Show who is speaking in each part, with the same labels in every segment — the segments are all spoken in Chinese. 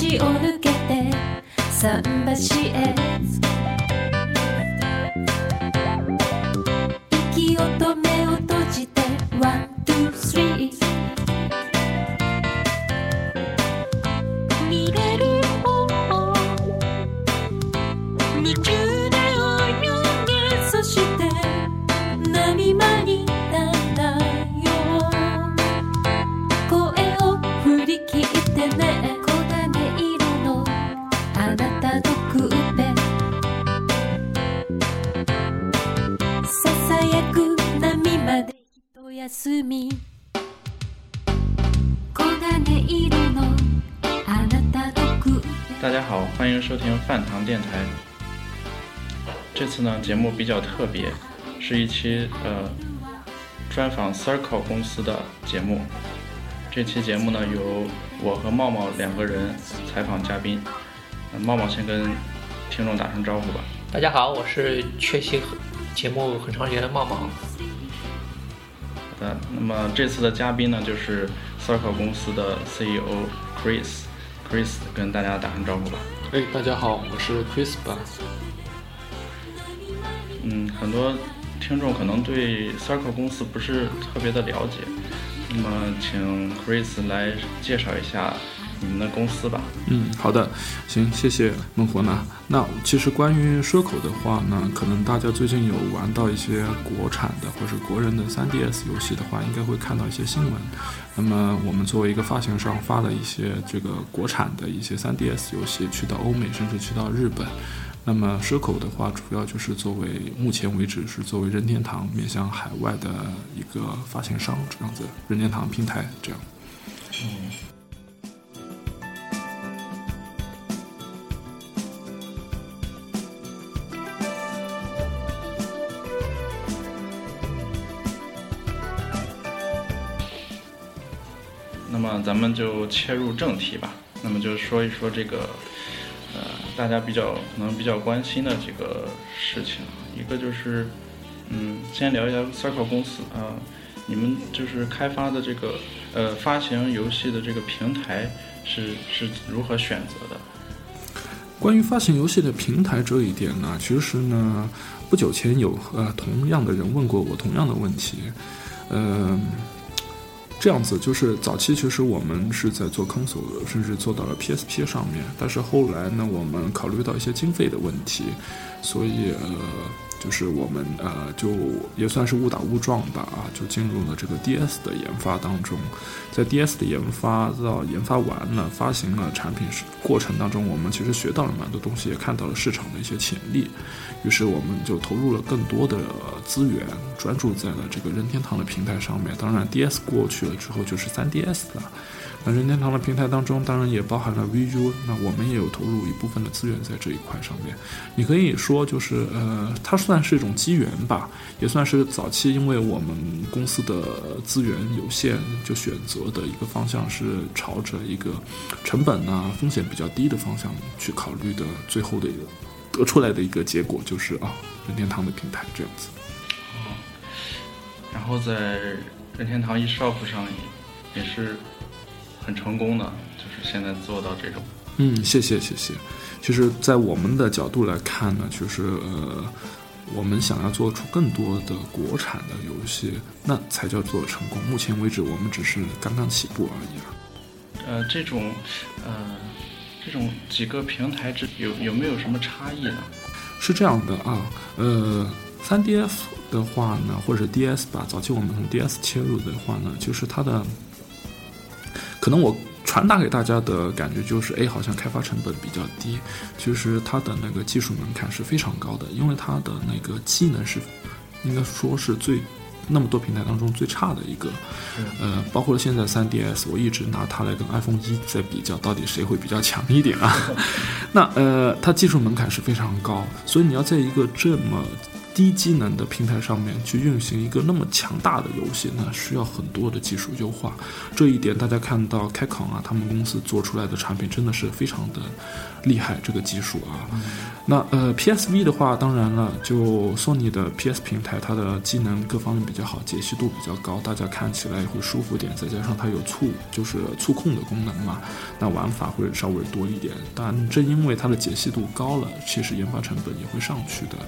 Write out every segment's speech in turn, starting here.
Speaker 1: 橋を抜けて桟橋へ。休み黄金色のあなたのく
Speaker 2: 大家好，欢迎收听饭堂电台。这次呢，节目比较特别，是一期呃专访 Circle 公司的节目。这期节目呢，由我和茂茂两个人采访嘉宾。呃茂茂先跟听众打声招呼吧。
Speaker 3: 大家好，我是缺席节目很长时间的茂茂。
Speaker 2: 那么这次的嘉宾呢，就是 Circle 公司的 CEO Chris。Chris 跟大家打声招呼吧。
Speaker 4: 哎，大家好，我是 Chris 吧。
Speaker 2: 嗯，很多听众可能对 Circle 公司不是特别的了解，那么请 Chris 来介绍一下你们的公司吧。
Speaker 4: 嗯，好的，行，谢谢孟火呢。那其实关于奢口的话呢，可能大家最近有玩到一些国产的或是国人的 3DS 游戏的话，应该会看到一些新闻。那么我们作为一个发行商，发了一些这个国产的一些 3DS 游戏去到欧美，甚至去到日本。那么奢口的话，主要就是作为目前为止是作为任天堂面向海外的一个发行商这样子，任天堂平台这样。
Speaker 2: 那么咱们就切入正题吧。那么就说一说这个，呃，大家比较可能比较关心的几个事情。一个就是，嗯，先聊一下 Circle 公司啊、你们就是开发的这个呃发行游戏的这个平台是是如何选择的？
Speaker 4: 关于发行游戏的平台这一点呢，其实呢，不久前有呃同样的人问过我同样的问题，呃，这样子就是早期其实我们是在做 console，甚至做到了 PSP 上面，但是后来呢，我们考虑到一些经费的问题，所以呃。就是我们呃，就也算是误打误撞吧啊，就进入了这个 DS 的研发当中。在 DS 的研发到研发完了、发行了产品过程当中，我们其实学到了蛮多东西，也看到了市场的一些潜力。于是我们就投入了更多的资源，专注在了这个任天堂的平台上面。当然，DS 过去了之后就是 3DS 了。任天堂的平台当中，当然也包含了 VU，那我们也有投入一部分的资源在这一块上面。你可以说就是呃，它算是一种机缘吧，也算是早期因为我们公司的资源有限，就选择的一个方向是朝着一个成本啊、风险比较低的方向去考虑的，最后的一个得出来的一个结果就是啊，任天堂的平台这样子。
Speaker 2: 然后在任天堂 eShop 上也是很成功的，就是现在做到这种。
Speaker 4: 嗯，谢谢谢谢。其实，在我们的角度来看呢，就是呃，我们想要做出更多的国产的游戏，那才叫做成功。目前为止，我们只是刚刚起步而已啊。
Speaker 2: 呃，这种呃这种几个平台之有有没有什么差异呢？
Speaker 4: 是这样的啊，呃三 DF 的话呢，或者 DS 吧，早期我们从 DS 切入的话呢，就是它的，可能我传达给大家的感觉就是，哎，好像开发成本比较低，其实它的那个技术门槛是非常高的，因为它的那个技能是应该说是最那么多平台当中最差的一个，呃，包括现在 3DS，我一直拿它来跟 iPhone 一在比较，到底谁会比较强一点啊？那呃，它技术门槛是非常高，所以你要在一个这么低机能的平台上面去运行一个那么强大的游戏，那需要很多的技术优化。这一点大家看到开考啊，他们公司做出来的产品真的是非常的厉害，这个技术啊。那呃，PSV 的话，当然了，就索尼的 PS 平台，它的机能各方面比较好，解析度比较高，大家看起来会舒服点。再加上它有触，就是触控的功能嘛，那玩法会稍微多一点。但正因为它的解析度高了，其实研发成本也会上去的。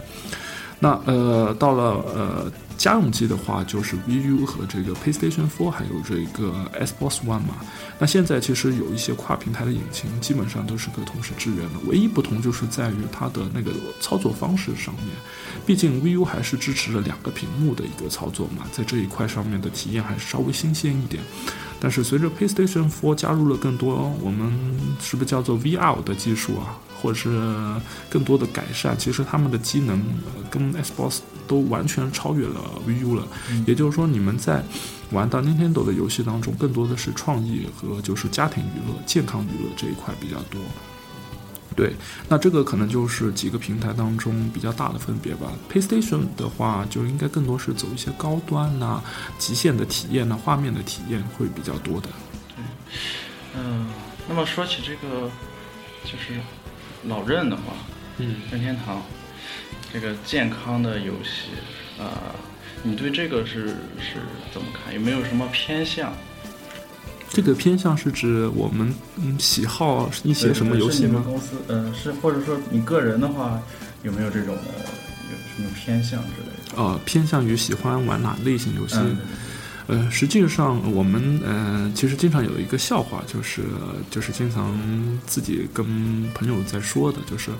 Speaker 4: 那呃，到了呃家用机的话，就是 VU 和这个 PlayStation 4，还有这个 Xbox One 嘛。那现在其实有一些跨平台的引擎，基本上都是可以同时支援的。唯一不同就是在于它的那个操作方式上面，毕竟 VU 还是支持了两个屏幕的一个操作嘛，在这一块上面的体验还是稍微新鲜一点。但是随着 PlayStation 4加入了更多我们是不是叫做 VR 的技术啊，或者是更多的改善，其实他们的机能呃跟 Xbox 都完全超越了 VU 了。也就是说，你们在玩到 Nintendo 的游戏当中，更多的是创意和就是家庭娱乐、健康娱乐这一块比较多。对，那这个可能就是几个平台当中比较大的分别吧。PlayStation 的话，就应该更多是走一些高端呐、极限的体验呐、画面的体验会比较多的。
Speaker 2: 嗯，那么说起这个，就是老任的话，
Speaker 3: 嗯，
Speaker 2: 任天堂这个健康的游戏，呃，你对这个是是怎么看？有没有什么偏向？
Speaker 4: 这个偏向是指我们嗯喜好一些什么游戏吗？
Speaker 2: 公司，呃，是或者说你个人的话，有没有这种的有什么偏向之类的？
Speaker 4: 呃，偏向于喜欢玩哪类型游戏？
Speaker 2: 嗯，
Speaker 4: 呃，实际上我们呃，其实经常有一个笑话，就是就是经常自己跟朋友在说的，就是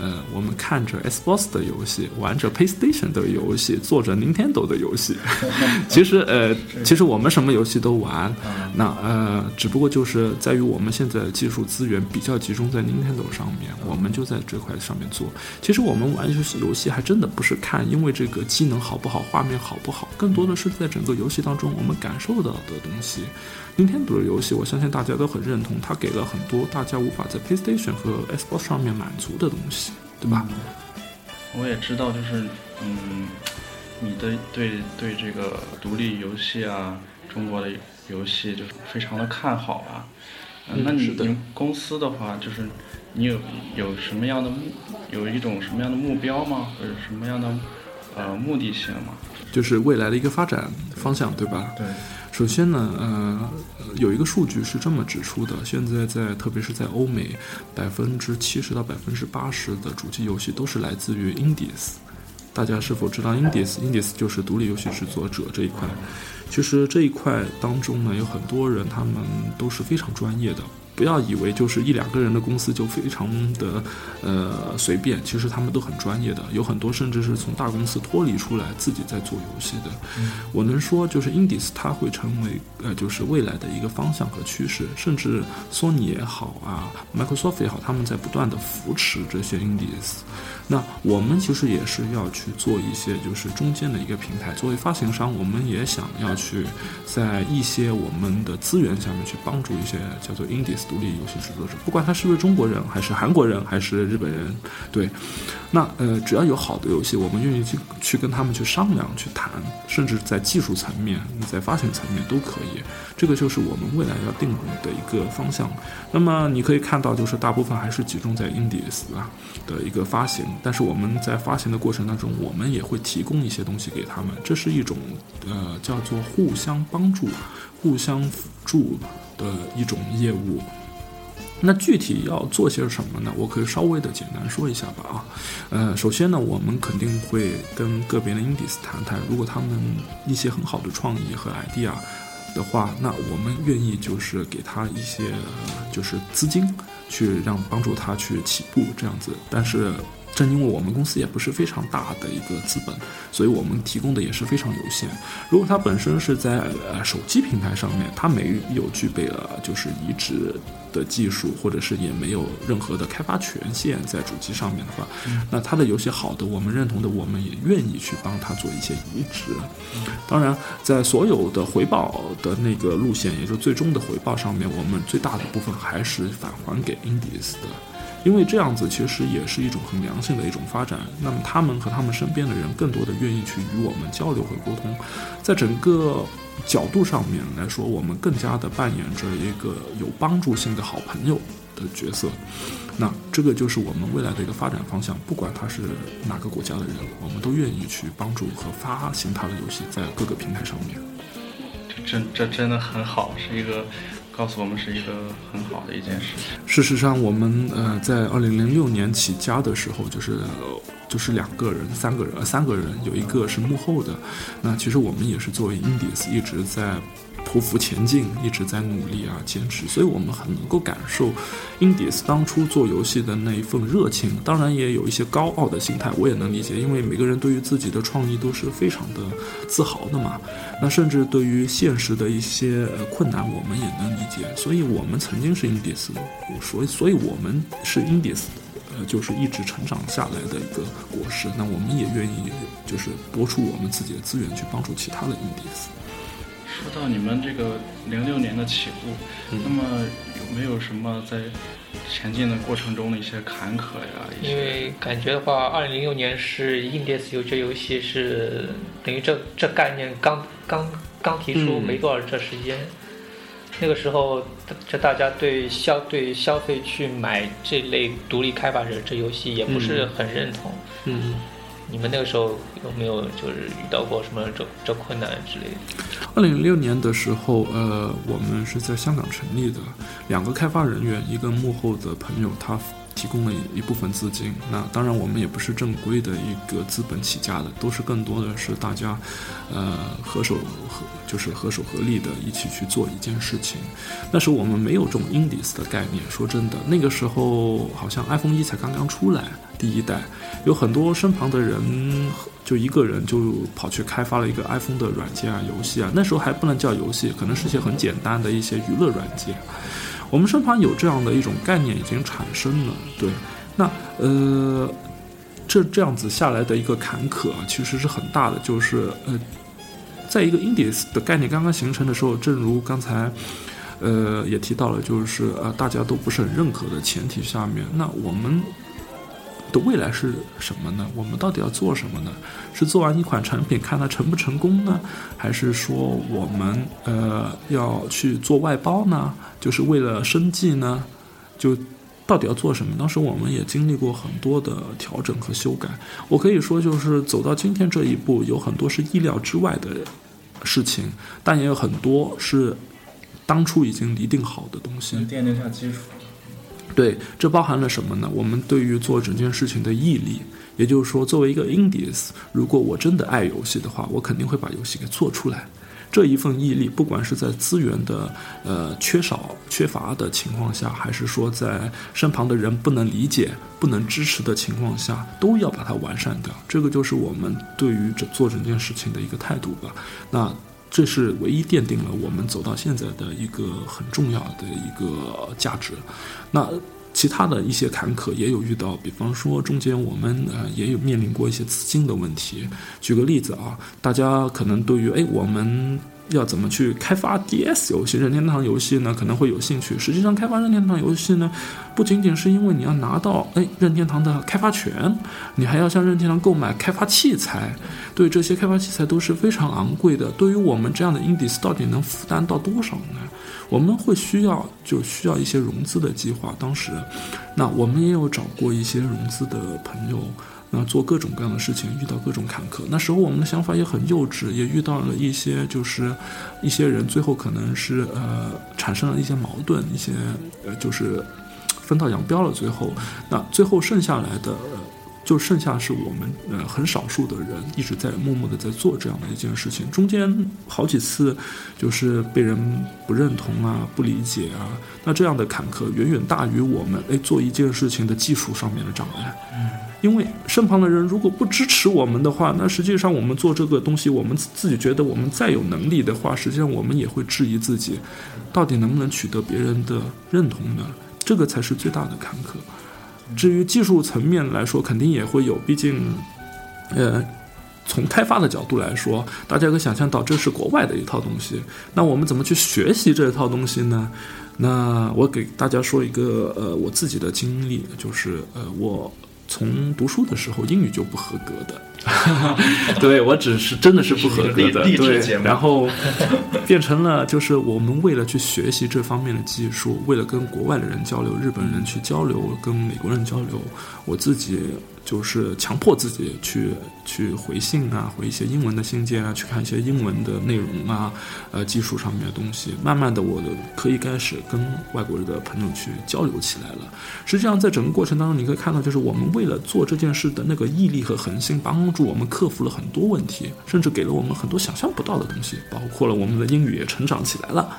Speaker 4: 呃，我们看着 Xbox 的游戏，玩着 PlayStation 的游戏，做着 Nintendo 的游戏。其实呃，其实我们什么游戏都玩，那呃，只不过就是在于我们现在技术资源比较集中在 Nintendo 上面，我们就在这块上面做。其实我们玩游戏游戏还真的不是看因为这个机能好不好，画面好不好，更多的是在整个游戏当中我们感受到的东西。Nintendo 的游戏，我相信大家都很认同，它给了很多大家无法在 PlayStation 和 Xbox 上面满足的东西，对吧？
Speaker 2: 我也知道，就是嗯，你的对对这个独立游戏啊，中国的游戏就是非常的看好啊。那你
Speaker 4: 的
Speaker 2: 你们公司的话，就是你有有什么样的目，有一种什么样的目标吗？或者什么样的呃目的性吗？
Speaker 4: 就是未来的一个发展方向，对吧？
Speaker 2: 对，
Speaker 4: 首先呢，呃，有一个数据是这么指出的：现在在特别是在欧美，百分之七十到百分之八十的主机游戏都是来自于 Indies。大家是否知道 Indies？Indies 就是独立游戏制作者这一块。其实这一块当中呢，有很多人他们都是非常专业的。不要以为就是一两个人的公司就非常的呃随便，其实他们都很专业的，有很多甚至是从大公司脱离出来自己在做游戏的。我能说就是 Indies 它会成为呃就是未来的一个方向和趋势，甚至索尼也好啊，Microsoft 也好，他们在不断的扶持这些 Indies。那我们其实也是要去做一些就是中间的一个平台，作为发行商，我们也想要去在一些我们的资源下面去帮助一些叫做 Indies 独立游戏制作者，不管他是不是中国人，还是韩国人，还是日本人，对，那呃只要有好的游戏，我们愿意去去跟他们去商量、去谈，甚至在技术层面、在发行层面都可以。这个就是我们未来要定的一个方向。那么你可以看到，就是大部分还是集中在 Indies 啊的一个发行，但是我们在发行的过程当中，我们也会提供一些东西给他们，这是一种呃叫做互相帮助、互相辅助的一种业务。那具体要做些什么呢？我可以稍微的简单说一下吧啊，呃，首先呢，我们肯定会跟个别的 indies 谈谈，如果他们一些很好的创意和 idea 的话，那我们愿意就是给他一些就是资金，去让帮助他去起步这样子。但是正因为我们公司也不是非常大的一个资本，所以我们提供的也是非常有限。如果它本身是在呃手机平台上面，它没有具备了就是移植的技术，或者是也没有任何的开发权限在主机上面的话，那它的游戏好的，我们认同的，我们也愿意去帮它做一些移植。当然，在所有的回报的那个路线，也就最终的回报上面，我们最大的部分还是返还给 Indies 的。因为这样子其实也是一种很良性的一种发展。那么他们和他们身边的人更多的愿意去与我们交流和沟通，在整个角度上面来说，我们更加的扮演着一个有帮助性的好朋友的角色。那这个就是我们未来的一个发展方向。不管他是哪个国家的人，我们都愿意去帮助和发行他的游戏在各个平台上面。
Speaker 2: 这真这真的很好，是一个告诉我们是一个很好的一件事情。
Speaker 4: 事实上，我们呃在二零零六年起家的时候，就是就是两个人、三个人、呃三个人，有一个是幕后的。那其实我们也是作为 Indies 一直在匍匐前进，一直在努力啊，坚持。所以我们很能够感受 i n d i s 当初做游戏的那一份热情。当然也有一些高傲的心态，我也能理解，因为每个人对于自己的创意都是非常的自豪的嘛。那甚至对于现实的一些呃困难，我们也能理解。所以我们曾经是 i n d i s 所以所以我们是 i n d i s 呃，就是一直成长下来的一个果实。那我们也愿意就是拨出我们自己的资源去帮助其他的 i n d i s。
Speaker 2: 说到你们这个零六年的起步，那么有没有什么在前进的过程中的一些坎坷呀？
Speaker 3: 因为感觉的话，二零零六年是 Indies 游这游戏是等于这这概念刚刚刚提出
Speaker 4: 嗯
Speaker 3: 没多少这时间，那个时候这大家对消对消费去买这类独立开发者这游戏也不是很认同。
Speaker 4: 嗯。
Speaker 3: 你们那个时候有没有就是遇到过什么这这困难之类的？
Speaker 4: 二零零六年的时候，呃，我们是在香港成立的，两个开发人员，一个幕后的朋友，他提供了一部分资金。那当然，我们也不是正规的一个资本起家的，都是更多的是大家，呃，合手合就是合手合力的一起去做一件事情。那时候我们没有这种 indies 的概念，说真的，那个时候好像 iPhone 一才刚刚出来，第一代，有很多身旁的人就一个人就跑去开发了一个 iPhone 的软件啊、游戏啊，那时候还不能叫游戏，可能是些很简单的一些娱乐软件。我们身旁有这样的一种概念已经产生了，对，那呃，这这样子下来的一个坎坷啊，其实是很大的，就是呃，在一个 indies 的概念刚刚形成的时候，正如刚才。呃，也提到了，就是呃，大家都不是很认可的前提下面，那我们的未来是什么呢？我们到底要做什么呢？是做完一款产品看它成不成功呢，还是说我们呃要去做外包呢？就是为了生计呢？就到底要做什么？当时我们也经历过很多的调整和修改。我可以说，就是走到今天这一步，有很多是意料之外的事情，但也有很多是当初已经拟定好的东西。
Speaker 2: 奠定下基础。
Speaker 4: 对，这包含了什么呢？我们对于做整件事情的毅力，也就是说，作为一个 indies，如果我真的爱游戏的话，我肯定会把游戏给做出来。这一份毅力，不管是在资源的呃缺少、缺乏的情况下，还是说在身旁的人不能理解、不能支持的情况下，都要把它完善掉。这个就是我们对于这做整件事情的一个态度吧。那这是唯一奠定了我们走到现在的一个很重要的一个价值。那其他的一些坎坷也有遇到，比方说中间我们呃也有面临过一些资金的问题。举个例子啊，大家可能对于哎我们要怎么去开发 DS 游戏、任天堂游戏呢，可能会有兴趣。实际上，开发任天堂游戏呢，不仅仅是因为你要拿到哎任天堂的开发权，你还要向任天堂购买开发器材。对这些开发器材都是非常昂贵的。对于我们这样的 indies，到底能负担到多少呢？我们会需要就需要一些融资的计划。当时，那我们也有找过一些融资的朋友。那做各种各样的事情，遇到各种坎坷。那时候我们的想法也很幼稚，也遇到了一些就是一些人，最后可能是呃产生了一些矛盾，一些呃就是分道扬镳了。最后，那最后剩下来的。呃就剩下是我们呃很少数的人一直在默默的在做这样的一件事情，中间好几次就是被人不认同啊、不理解啊，那这样的坎坷远远大于我们哎做一件事情的技术上面的障碍。因为身旁的人如果不支持我们的话，那实际上我们做这个东西，我们自己觉得我们再有能力的话，实际上我们也会质疑自己，到底能不能取得别人的认同呢？这个才是最大的坎坷。至于技术层面来说，肯定也会有，毕竟，呃，从开发的角度来说，大家可以想象到这是国外的一套东西，那我们怎么去学习这套东西呢？那我给大家说一个呃我自己的经历，就是呃我从读书的时候英语就不合格的，对我只是真的是不合格的，对然后变成了就是我们为了去学习这方面的技术，为了跟国外的人交流，日本人去交流，跟美国人交流，我自己就是强迫自己去去回信啊，回一些英文的信件啊，去看一些英文的内容啊，呃，技术上面的东西。慢慢的，我的可以开始跟外国人的朋友去交流起来了。实际上，在整个过程当中，你可以看到，就是我们为了做这件事的那个毅力和恒心，帮助我们克服了很多问题，甚至给了我们很多想象不到的东西，包括了我们的英语也成长起来了。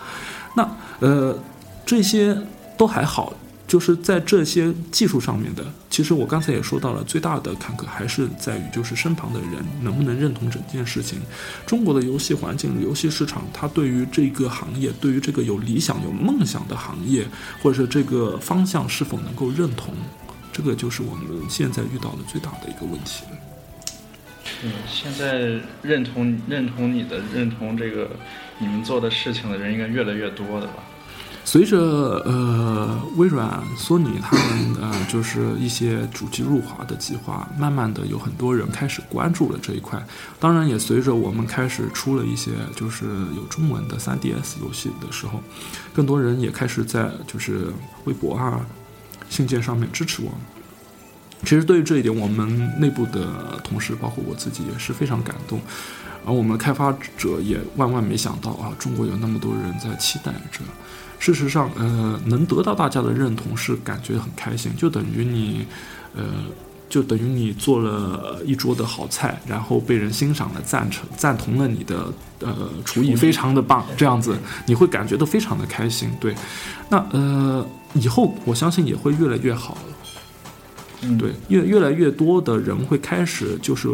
Speaker 4: 那呃，这些都还好，就是在这些技术上面的，其实我刚才也说到了，最大的坎坷还是在于就是身旁的人能不能认同整件事情。中国的游戏环境、游戏市场，它对于这个行业，对于这个有理想、有梦想的行业，或者是这个方向是否能够认同，这个就是我们现在遇到的最大的一个问题了。
Speaker 2: 嗯，现在认同认同你的认同这个你们做的事情的人应该越来越多的吧？
Speaker 4: 随着呃微软、索尼他们呃就是一些主机入华的计划，慢慢的有很多人开始关注了这一块。当然，也随着我们开始出了一些就是有中文的 3DS 游戏的时候，更多人也开始在就是微博啊、信件上面支持我们。其实对于这一点，我们内部的同事，包括我自己，也是非常感动。而我们开发者也万万没想到啊，中国有那么多人在期待着。事实上，呃，能得到大家的认同是感觉很开心，就等于你，呃，就等于你做了一桌的好菜，然后被人欣赏了、赞成、赞同了你的呃厨艺非常的棒，这样子你会感觉到非常的开心。对，那呃，以后我相信也会越来越好。
Speaker 2: 嗯，
Speaker 4: 对，越越来越多的人会开始就是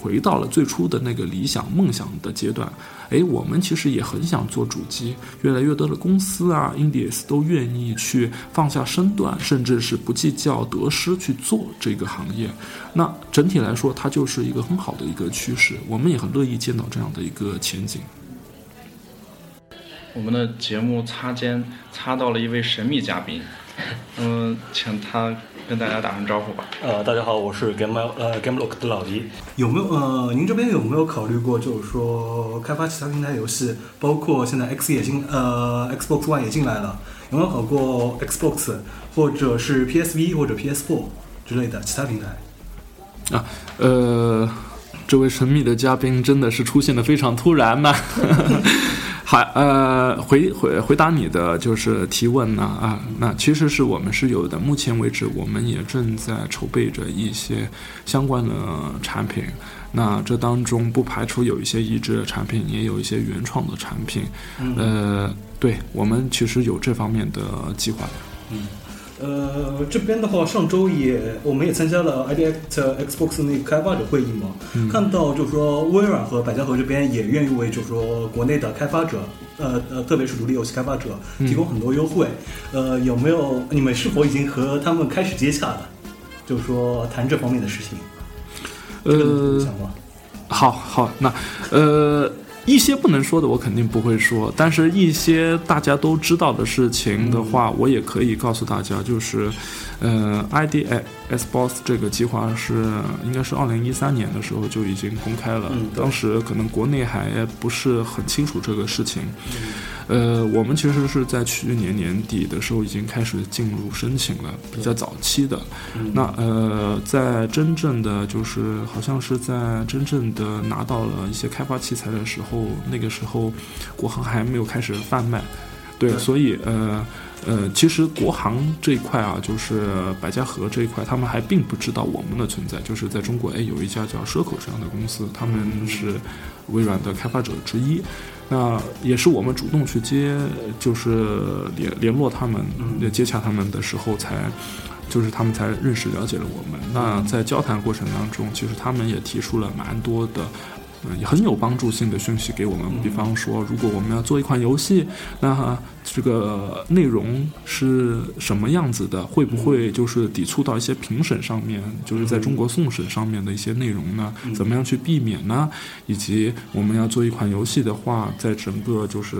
Speaker 4: 回到了最初的那个理想梦想的阶段。哎，我们其实也很想做主机，越来越多的公司啊，indies 都愿意去放下身段，甚至是不计较得失去做这个行业。那整体来说，它就是一个很好的一个趋势，我们也很乐意见到这样的一个前景。
Speaker 2: 我们的节目擦肩擦到了一位神秘嘉宾，嗯，请他跟大家打声招呼吧。
Speaker 5: 呃，大家好，我是 Game 呃 GameLock 的老黎。有没有呃，您这边有没有考虑过，就是说开发其他平台游戏，包括现在 X 也进呃 Xbox One 也进来了，有没有考过 Xbox 或者是 PSV 或者 PS4 之类的其他平台？
Speaker 4: 啊，呃，这位神秘的嘉宾真的是出现的非常突然呐、好，呃，回回回答你的就是提问呢啊，那其实是我们是有的。目前为止，我们也正在筹备着一些相关的产品。那这当中不排除有一些移植的产品，也有一些原创的产品。呃，对我们其实有这方面的计划的。
Speaker 5: 呃，这边的话，上周也我们也参加了 IDX Xbox 那个开发者会议嘛，看到就是说微软和百家和这边也愿意为就是说国内的开发者，呃呃，特别是独立游戏开发者提供很多优惠。呃，有没有你们是否已经和他们开始接洽了？就是说谈这方面的事情，
Speaker 4: 呃？好好，那呃，一些不能说的我肯定不会说，但是一些大家都知道的事情的话，我也可以告诉大家，就是呃，ID S Boss 这个计划是应该是二零一三年的时候就已经公开了，
Speaker 5: 嗯
Speaker 4: 当时可能国内还不是很清楚这个事情。呃，我们其实是在去年年底的时候已经开始进入申请了，比较早期的。那呃，在真正的就是好像是在真正的拿到了一些开发器材的时候，那个时候国行还没有开始贩卖。对，
Speaker 5: 对
Speaker 4: 所以呃呃，其实国行这一块啊，就是百家和这一块，他们还并不知道我们的存在。就是在中国，哎，有一家叫 Circle 这样的公司，他们是微软的开发者之一。那也是我们主动去接，就是联联络他们、接洽他们的时候才，就是他们才认识了解了我们。那在交谈过程当中，其实他们也提出了蛮多的。嗯，很有帮助性的讯息给我们。比方说，如果我们要做一款游戏，那这个内容是什么样子的？会不会就是抵触到一些评审上面，就是在中国送审上面的一些内容呢？怎么样去避免呢？以及我们要做一款游戏的话，在整个就是。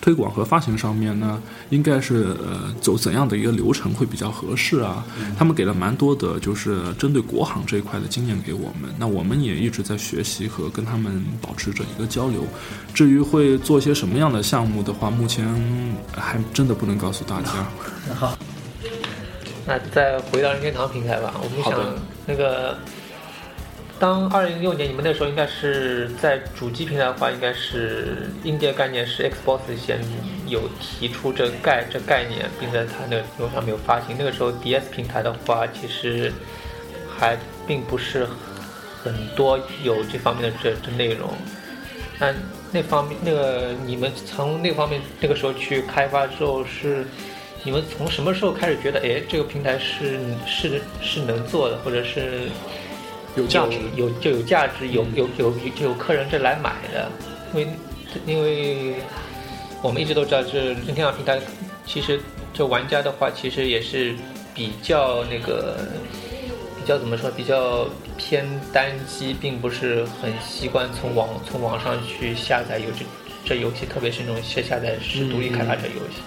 Speaker 4: 推广和发行上面呢，应该是呃走怎样的一个流程会比较合适啊？他们给了蛮多的，就是针对国行这一块的经验给我们。那我们也一直在学习和跟他们保持着一个交流。至于会做些什么样的项目的话，目前还真的不能告诉大家。
Speaker 3: 好，那再回到任天堂平台吧。我们想那个。当二零一六年，你们那时候应该是在主机平台的话，应该是硬件概念是 Xbox 先有提出这概这概念，并在它那个屏幕上没有发行。那个时候 DS 平台的话，其实还并不是很多有这方面的这这内容。那那方面，那个你们从那方面那个时候去开发之后，是你们从什么时候开始觉得，哎，这个平台是是是能做的，或者是？
Speaker 4: 有价值，
Speaker 3: 有就有价值，有有有就有客人这来买的，因为因为我们一直都知道，这任天堂平台其实这玩家的话，其实也是比较那个比较怎么说，比较偏单机，并不是很习惯从网从网上去下载游这这游戏，特别是那种下下载是独立开发者游戏。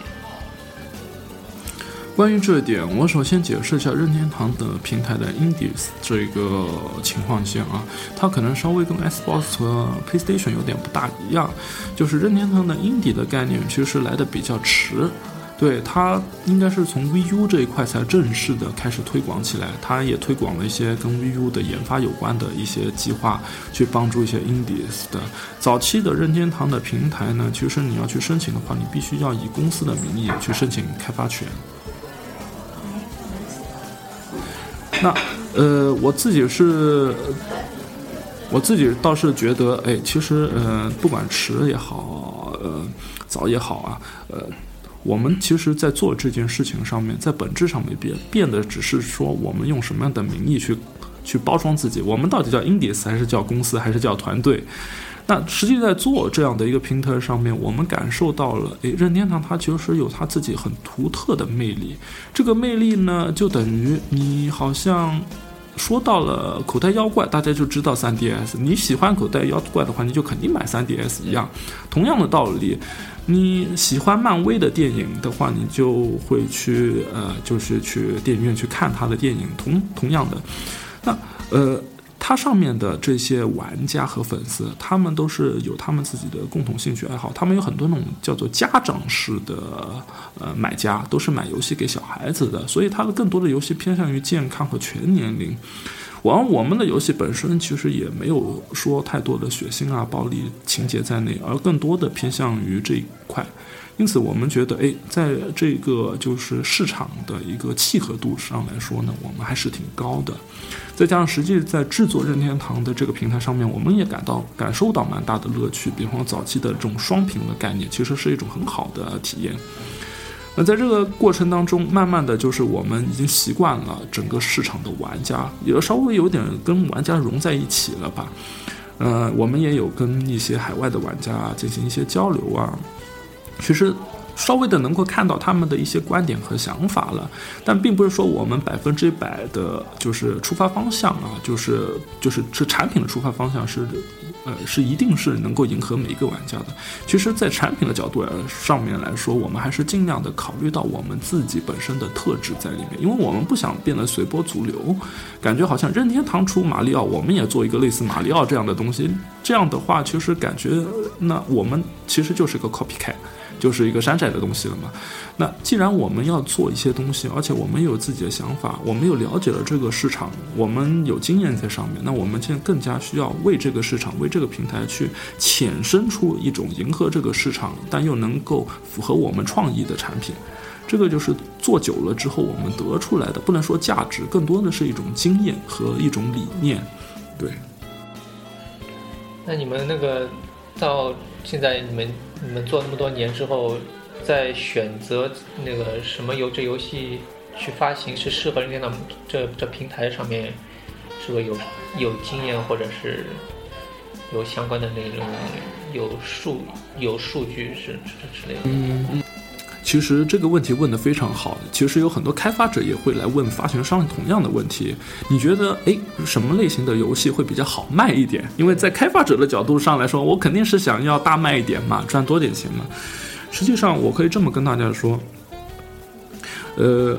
Speaker 4: 关于这一点，我首先解释一下任天堂的平台的 Indies 这个情况线啊，它可能稍微跟 Xbox 和 PlayStation 有点不大一样，就是任天堂的 Indie 的概念其实来的比较迟，对它应该是从 VU 这一块才正式的开始推广起来，它也推广了一些跟 VU 的研发有关的一些计划，去帮助一些 Indies 的。早期的任天堂的平台呢，其实你要去申请的话，你必须要以公司的名义去申请开发权。那，呃，我自己是，我自己倒是觉得，哎，其实，呃，不管迟也好，呃，早也好啊，呃，我们其实，在做这件事情上面，在本质上没变，变的只是说，我们用什么样的名义去，去包装自己，我们到底叫 Indies 还是叫公司还是叫团队？那实际在做这样的一个平台上面，我们感受到了，诶，任天堂它其实有它自己很独特的魅力。这个魅力呢，就等于你好像说到了口袋妖怪，大家就知道 3DS。你喜欢口袋妖怪的话，你就肯定买 3DS 一样。同样的道理，你喜欢漫威的电影的话，你就会去呃，就是去电影院去看他的电影。同同样的，那呃。它上面的这些玩家和粉丝，他们都是有他们自己的共同兴趣爱好。他们有很多那种叫做家长式的呃买家，都是买游戏给小孩子的。所以它的更多的游戏偏向于健康和全年龄。而我们的游戏本身其实也没有说太多的血腥啊、暴力情节在内，而更多的偏向于这一块。因此，我们觉得，哎，在这个就是市场的一个契合度上来说呢，我们还是挺高的。再加上，实际在制作任天堂的这个平台上面，我们也感到感受到蛮大的乐趣。比方，早期的这种双屏的概念，其实是一种很好的体验。那在这个过程当中，慢慢的就是我们已经习惯了整个市场的玩家，也稍微有点跟玩家融在一起了吧。呃，我们也有跟一些海外的玩家进行一些交流啊。其实，稍微的能够看到他们的一些观点和想法了，但并不是说我们百分之百的，就是出发方向啊，就是就是这产品的出发方向是，呃，是一定是能够迎合每一个玩家的。其实，在产品的角度上面来说，我们还是尽量的考虑到我们自己本身的特质在里面，因为我们不想变得随波逐流，感觉好像任天堂出马里奥，我们也做一个类似马里奥这样的东西，这样的话，其实感觉那我们其实就是个 copycat。就是一个山寨的东西了嘛。那既然我们要做一些东西，而且我们有自己的想法，我们又了解了这个市场，我们有经验在上面，那我们现在更加需要为这个市场、为这个平台去衍生出一种迎合这个市场，但又能够符合我们创意的产品。这个就是做久了之后我们得出来的，不能说价值，更多的是一种经验和一种理念。对。
Speaker 3: 那你们那个到现在你们。你们做那么多年之后，在选择那个什么游这游戏去发行是适合任天堂这这平台上面，是不是有有经验或者是有相关的那种有数有数据是之之类的？
Speaker 4: 嗯，其实这个问题问得非常好。其实有很多开发者也会来问发行商同样的问题。你觉得，诶，什么类型的游戏会比较好卖一点？因为在开发者的角度上来说，我肯定是想要大卖一点嘛，赚多点钱嘛。实际上，我可以这么跟大家说，呃。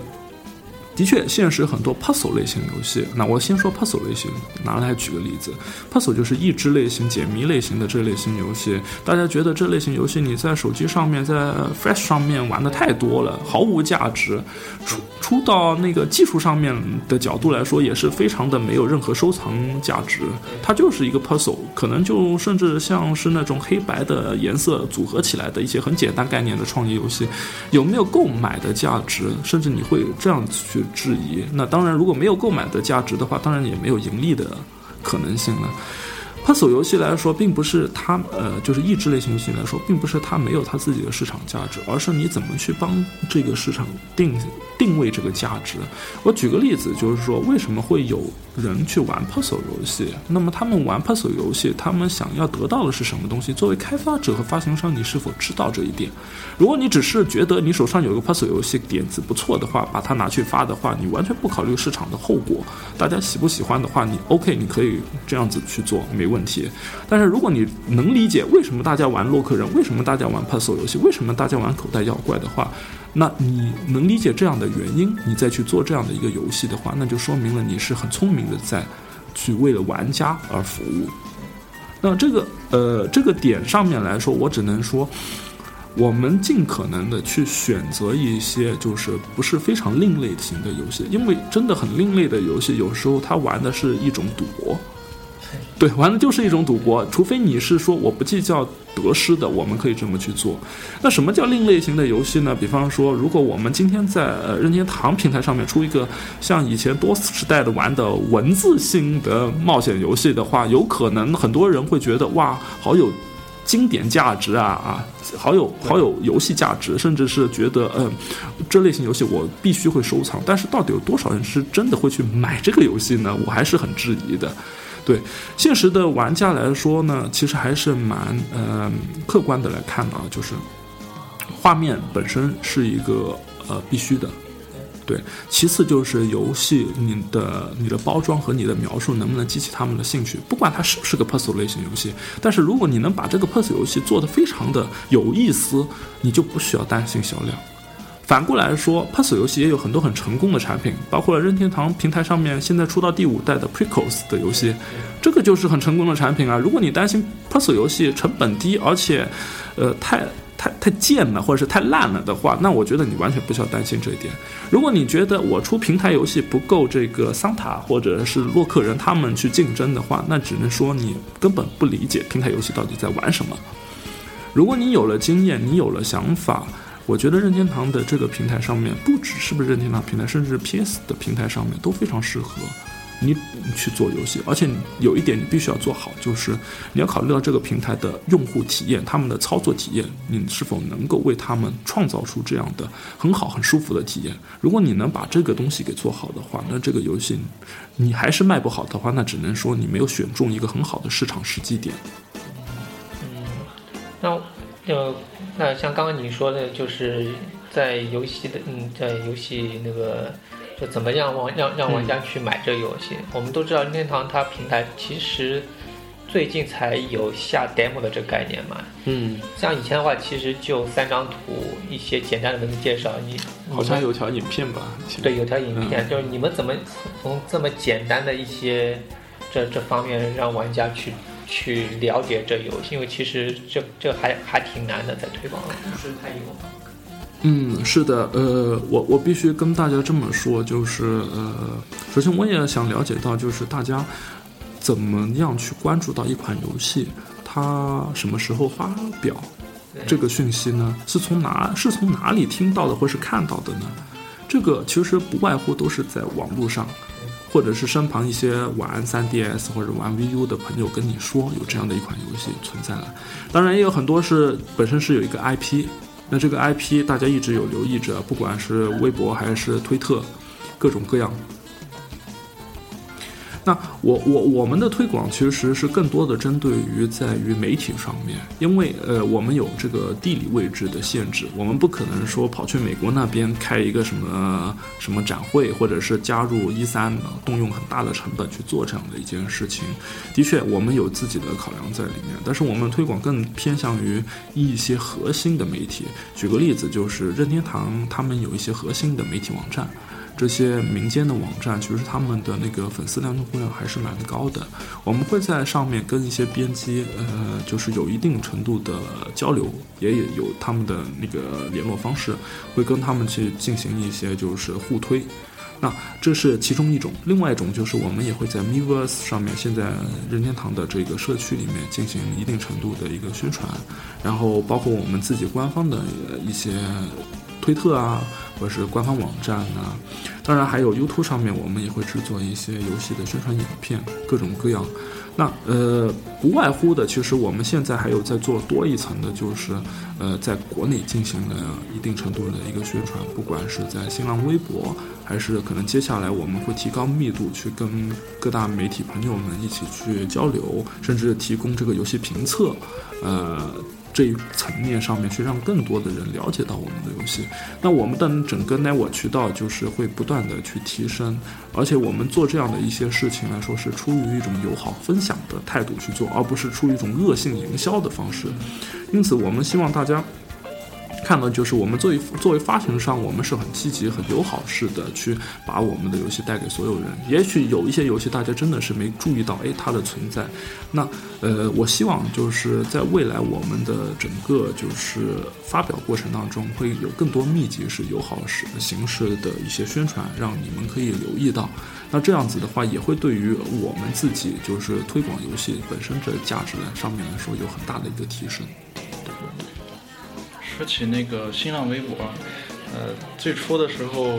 Speaker 4: 的确，现实很多 puzzle 类型游戏。那我先说 puzzle 类型，拿来举个例子，puzzle 就是益智类型、解谜类型的这类型游戏。大家觉得这类型游戏你在手机上面、在 Flash 上面玩的太多了，毫无价值。出出到那个技术上面的角度来说，也是非常的没有任何收藏价值。它就是一个 puzzle，可能就甚至像是那种黑白的颜色组合起来的一些很简单概念的创意游戏，有没有购买的价值？甚至你会这样去。质疑，那当然，如果没有购买的价值的话，当然也没有盈利的可能性了。Puzzle 游戏来说，并不是它呃，就是益智类型游戏来说，并不是它没有它自己的市场价值，而是你怎么去帮这个市场定定位这个价值。我举个例子，就是说为什么会有人去玩 puzzle 游戏？那么他们玩 puzzle 游戏，他们想要得到的是什么东西？作为开发者和发行商，你是否知道这一点？如果你只是觉得你手上有个 puzzle 游戏点子不错的话，把它拿去发的话，你完全不考虑市场的后果，大家喜不喜欢的话，你 OK，你可以这样子去做，没问问题。但是如果你能理解为什么大家玩洛克人，为什么大家玩 puzzle 游戏，为什么大家玩口袋妖怪的话，那你能理解这样的原因，你再去做这样的一个游戏的话，那就说明了你是很聪明的，在去为了玩家而服务。那这个呃这个点上面来说，我只能说，我们尽可能的去选择一些就是不是非常另类型的游戏，因为真的很另类的游戏，有时候它玩的是一种赌博。对，玩的就是一种赌博，除非你是说我不计较得失的，我们可以这么去做。那什么叫另类型的游戏呢？比方说，如果我们今天在呃任天堂平台上面出一个像以前 DOS 时代的玩的文字性的冒险游戏的话，有可能很多人会觉得哇，好有经典价值啊啊，好有好有游戏价值，甚至是觉得嗯，这类型游戏我必须会收藏。但是到底有多少人是真的会去买这个游戏呢？我还是很质疑的。对现实的玩家来说呢，其实还是蛮呃客观的来看啊，就是画面本身是一个呃必须的，对。其次就是游戏你的你的包装和你的描述能不能激起他们的兴趣，不管它是不是个 puzzle 类型游戏，但是如果你能把这个 puzzle 游戏做得非常的有意思，你就不需要担心销量。反过来说，puzzle 游戏也有很多很成功的产品，包括了任天堂平台上面现在出到第五代的 Precos 的游戏，这个就是很成功的产品啊。如果你担心 puzzle 游戏成本低，而且，呃，太太太贱了，或者是太烂了的话，那我觉得你完全不需要担心这一点。如果你觉得我出平台游戏不够这个桑塔或者是洛克人他们去竞争的话，那只能说你根本不理解平台游戏到底在玩什么。如果你有了经验，你有了想法。我觉得任天堂的这个平台上面，不只是不是任天堂平台，甚至 PS 的平台上面都非常适合你去做游戏。而且有一点你必须要做好，就是你要考虑到这个平台的用户体验，他们的操作体验，你是否能够为他们创造出这样的很好、很舒服的体验。如果你能把这个东西给做好的话，那这个游戏你还是卖不好的话，那只能说你没有选中一个很好的市场时机点。
Speaker 3: 嗯，那呃。那像刚刚你说的，就是在游戏的，嗯，在游戏那个，就怎么样玩让让玩家去买这个游戏？我们都知道任天堂它平台其实最近才有下 demo 的这个概念嘛。
Speaker 4: 嗯。
Speaker 3: 像以前的话，其实就三张图，一些简单的文字介绍。你
Speaker 4: 好像有条影片吧？
Speaker 3: 对，有条影片，就是你们怎么从这么简单的一些这这方面让玩家去。去了解这游戏，因为其实这这还还挺难的，在推广不是太有。
Speaker 4: 嗯，是的，呃，我我必须跟大家这么说，就是呃，首先我也想了解到，就是大家怎么样去关注到一款游戏，它什么时候发表这个讯息呢？是从哪是从哪里听到的，或是看到的呢？这个其实不外乎都是在网络上。或者是身旁一些玩 3DS 或者玩 VU 的朋友跟你说有这样的一款游戏存在了，当然也有很多是本身是有一个 IP，那这个 IP 大家一直有留意着，不管是微博还是推特，各种各样。那我我我们的推广其实是更多的针对于在于媒体上面，因为呃我们有这个地理位置的限制，我们不可能说跑去美国那边开一个什么什么展会，或者是加入一三，动用很大的成本去做这样的一件事情。的确，我们有自己的考量在里面，但是我们推广更偏向于一些核心的媒体。举个例子，就是任天堂他们有一些核心的媒体网站。这些民间的网站，其实他们的那个粉丝量、用户量还是蛮高的。我们会在上面跟一些编辑，呃，就是有一定程度的交流，也有他们的那个联络方式，会跟他们去进行一些就是互推。那这是其中一种，另外一种就是我们也会在 Miiverse 上面，现在任天堂的这个社区里面进行一定程度的一个宣传，然后包括我们自己官方的一些推特啊。或者是官方网站呐，当然还有 YouTube 上面，我们也会制作一些游戏的宣传影片，各种各样。那呃，不外乎的，其实我们现在还有在做多一层的，就是呃，在国内进行了一定程度的一个宣传，不管是在新浪微博，还是可能接下来我们会提高密度，去跟各大媒体朋友们一起去交流，甚至提供这个游戏评测，呃。这一层面上面去让更多的人了解到我们的游戏，那我们的整个 network 渠道就是会不断的去提升，而且我们做这样的一些事情来说是出于一种友好分享的态度去做，而不是出于一种恶性营销的方式，因此我们希望大家。看到就是我们作为作为发行商，我们是很积极、很友好式的去把我们的游戏带给所有人。也许有一些游戏大家真的是没注意到，哎，它的存在。那呃，我希望就是在未来我们的整个就是发表过程当中，会有更多密集式、友好式形式的一些宣传，让你们可以留意到。那这样子的话，也会对于我们自己就是推广游戏本身这价值来上面来说，有很大的一个提升。
Speaker 2: 说起那个新浪微博，呃，最初的时候，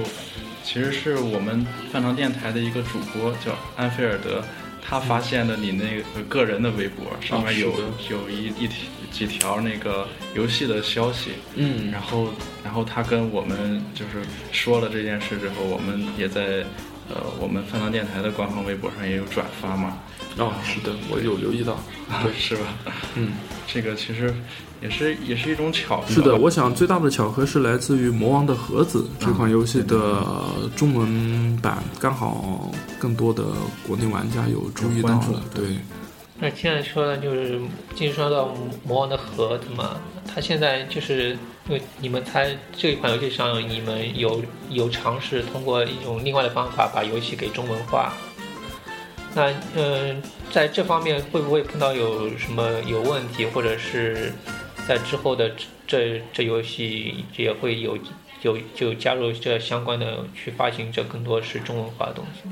Speaker 2: 其实是我们饭堂电台的一个主播叫安菲尔德，他发现了你那个个人的微博上面有有一一几条那个游戏的消息，
Speaker 3: 嗯，
Speaker 2: 然后然后他跟我们就是说了这件事之后，我们也在呃我们饭堂电台的官方微博上也有转发嘛。
Speaker 4: 哦，是的，我有留意到，
Speaker 2: 对，是吧？
Speaker 4: 嗯，
Speaker 2: 这个其实也是也是一种巧合。
Speaker 4: 是的，我想最大的巧合是来自于《魔王的盒子》这款游戏的中文版，刚好更多的国内玩家有注意到了。对。
Speaker 3: 那现在说的就是进说到《魔王的盒子》嘛，它现在就是因为你们猜这一款游戏上，你们有有尝试通过一种另外的方法把游戏给中文化。那嗯，在这方面会不会碰到有什么有问题，或者是在之后的这这游戏也会有有就加入这相关的去发行这更多是中文化的东西？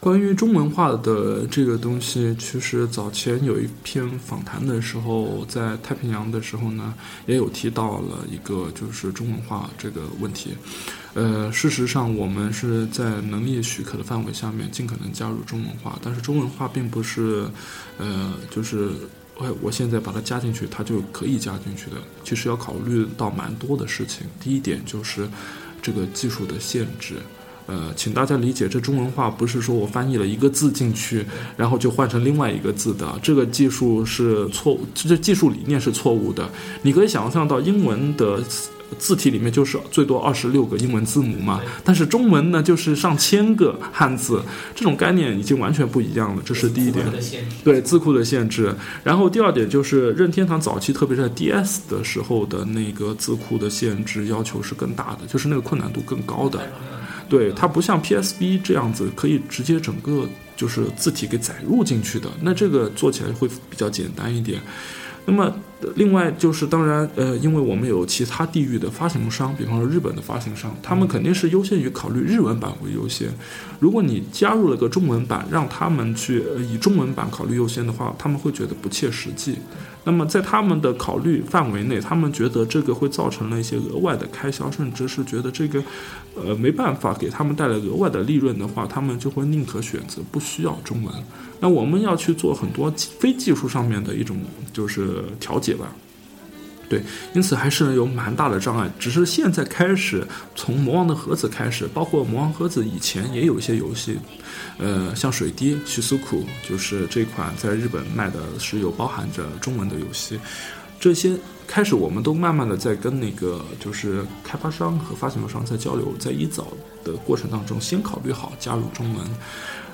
Speaker 4: 关于中文化的这个东西，其实早前有一篇访谈的时候，在太平洋的时候呢，也有提到了一个就是中文化这个问题。呃，事实上，我们是在能力许可的范围下面，尽可能加入中文化。但是，中文化并不是，呃，就是我我现在把它加进去，它就可以加进去的。其实要考虑到蛮多的事情。第一点就是这个技术的限制。呃，请大家理解，这中文化不是说我翻译了一个字进去，然后就换成另外一个字的。这个技术是错误，这技术理念是错误的。你可以想象到英文的。字体里面就是最多二十六个英文字母嘛，但是中文呢就是上千个汉字，这种概念已经完全不一样了。这是第一点，对字库的限制。然后第二点就是任天堂早期，特别是在 DS 的时候的那个字库的限制要求是更大的，就是那个困难度更高的。对它不像 PSB 这样子可以直接整个就是字体给载入进去的，那这个做起来会比较简单一点。那么，另外就是，当然，呃，因为我们有其他地域的发行商，比方说日本的发行商，他们肯定是优先于考虑日文版为优先。如果你加入了个中文版，让他们去以中文版考虑优先的话，他们会觉得不切实际。那么在他们的考虑范围内，他们觉得这个会造成了一些额外的开销，甚至是觉得这个，呃，没办法给他们带来额外的利润的话，他们就会宁可选择不需要中文。那我们要去做很多非技术上面的一种就是调节吧。对，因此还是有蛮大的障碍。只是现在开始，从魔王的盒子开始，包括魔王盒子以前也有一些游戏，呃，像水滴、许苏库，就是这款在日本卖的是有包含着中文的游戏。这些开始我们都慢慢的在跟那个就是开发商和发行商在交流，在一早的过程当中，先考虑好加入中文。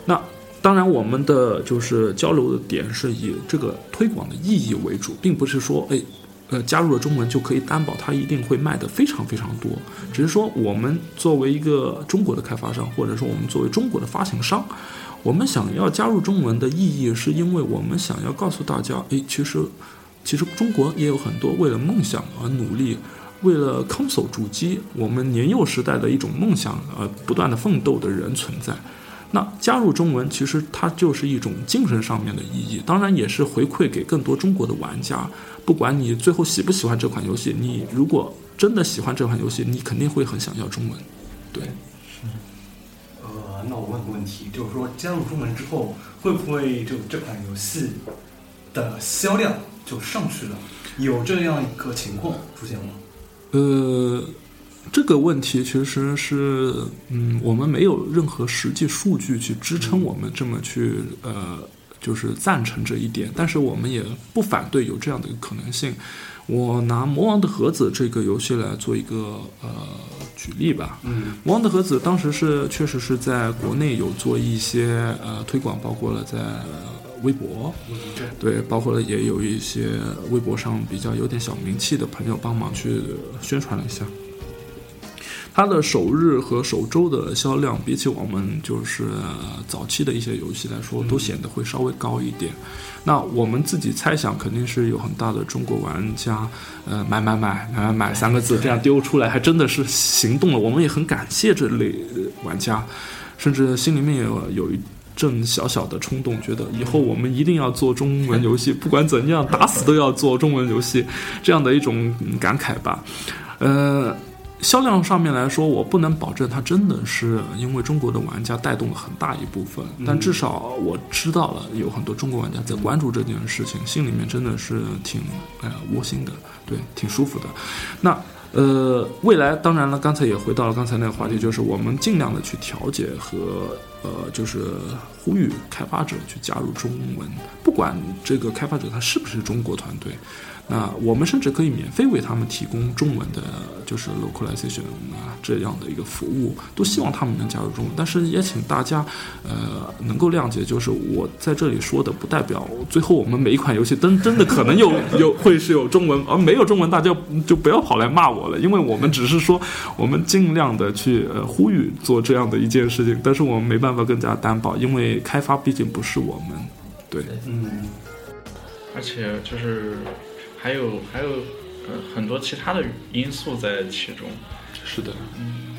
Speaker 4: 那当然，我们的就是交流的点是以这个推广的意义为主，并不是说，哎，呃，加入了中文就可以担保它一定会卖得非常非常多。只是说，我们作为一个中国的开发商，或者说我们作为中国的发行商，我们想要加入中文的意义，是因为我们想要告诉大家，哎，其实，其实中国也有很多为了梦想而努力。为了 console 主机，我们年幼时代的一种梦想而不断的奋斗的人存在。那加入中文，其实它就是一种精神上面的意义，当然也是回馈给更多中国的玩家。不管你最后喜不喜欢这款游戏，你如果真的喜欢这款游戏，你肯定会很想要中文。对，
Speaker 5: 呃，那我问个问题，就是说加入中文之后，会不会就这款游戏的销量就上去了？有这样一个情况出现吗？
Speaker 4: 呃，这个问题其实是，嗯，我们没有任何实际数据去支撑我们这么去，呃，就是赞成这一点。但是我们也不反对有这样的一个可能性。我拿《魔王的盒子》这个游戏来做一个呃举例吧。
Speaker 5: 嗯，《
Speaker 4: 魔王的盒子》当时是确实是在国内有做一些呃推广，包括了在微博，对，包括了也有一些微博上比较有点小名气的朋友帮忙去宣传了一下。它的首日和首周的销量，比起我们就是呃早期的一些游戏来说，都显得会稍微高一点。那我们自己猜想，肯定是有很大的中国玩家，呃，买买买买买买三个字这样丢出来，还真的是行动了。我们也很感谢这类呃玩家，甚至心里面也有有一阵小小的冲动，觉得以后我们一定要做中文游戏，不管怎样，打死都要做中文游戏，这样的一种嗯感慨吧。呃，销量上面来说，我不能保证它真的是因为中国的玩家带动了很大一部分，但至少我知道了有很多中国玩家在关注这件事情，心里面真的是挺呃窝心的，对，挺舒服的。那呃，未来当然了，刚才也回到了刚才那个话题，就是我们尽量的去调节和呃，就是呼吁开发者去加入中文，不管这个开发者他是不是中国团队。那我们甚至可以免费为他们提供中文的，就是 localization 啊这样的一个服务，都希望他们能加入中文。但是也请大家，呃，能够谅解，就是我在这里说的，不代表最后我们每一款游戏真真的可能有 有会是有中文，而没有中文，大家就不要跑来骂我了，因为我们只是说我们尽量的去呃呼吁做这样的一件事情，但是我们没办法更加担保，因为开发毕竟不是我们，对。
Speaker 5: 嗯，
Speaker 2: 而且就是还有还有呃很多其他的因素在其中。
Speaker 4: 是的，嗯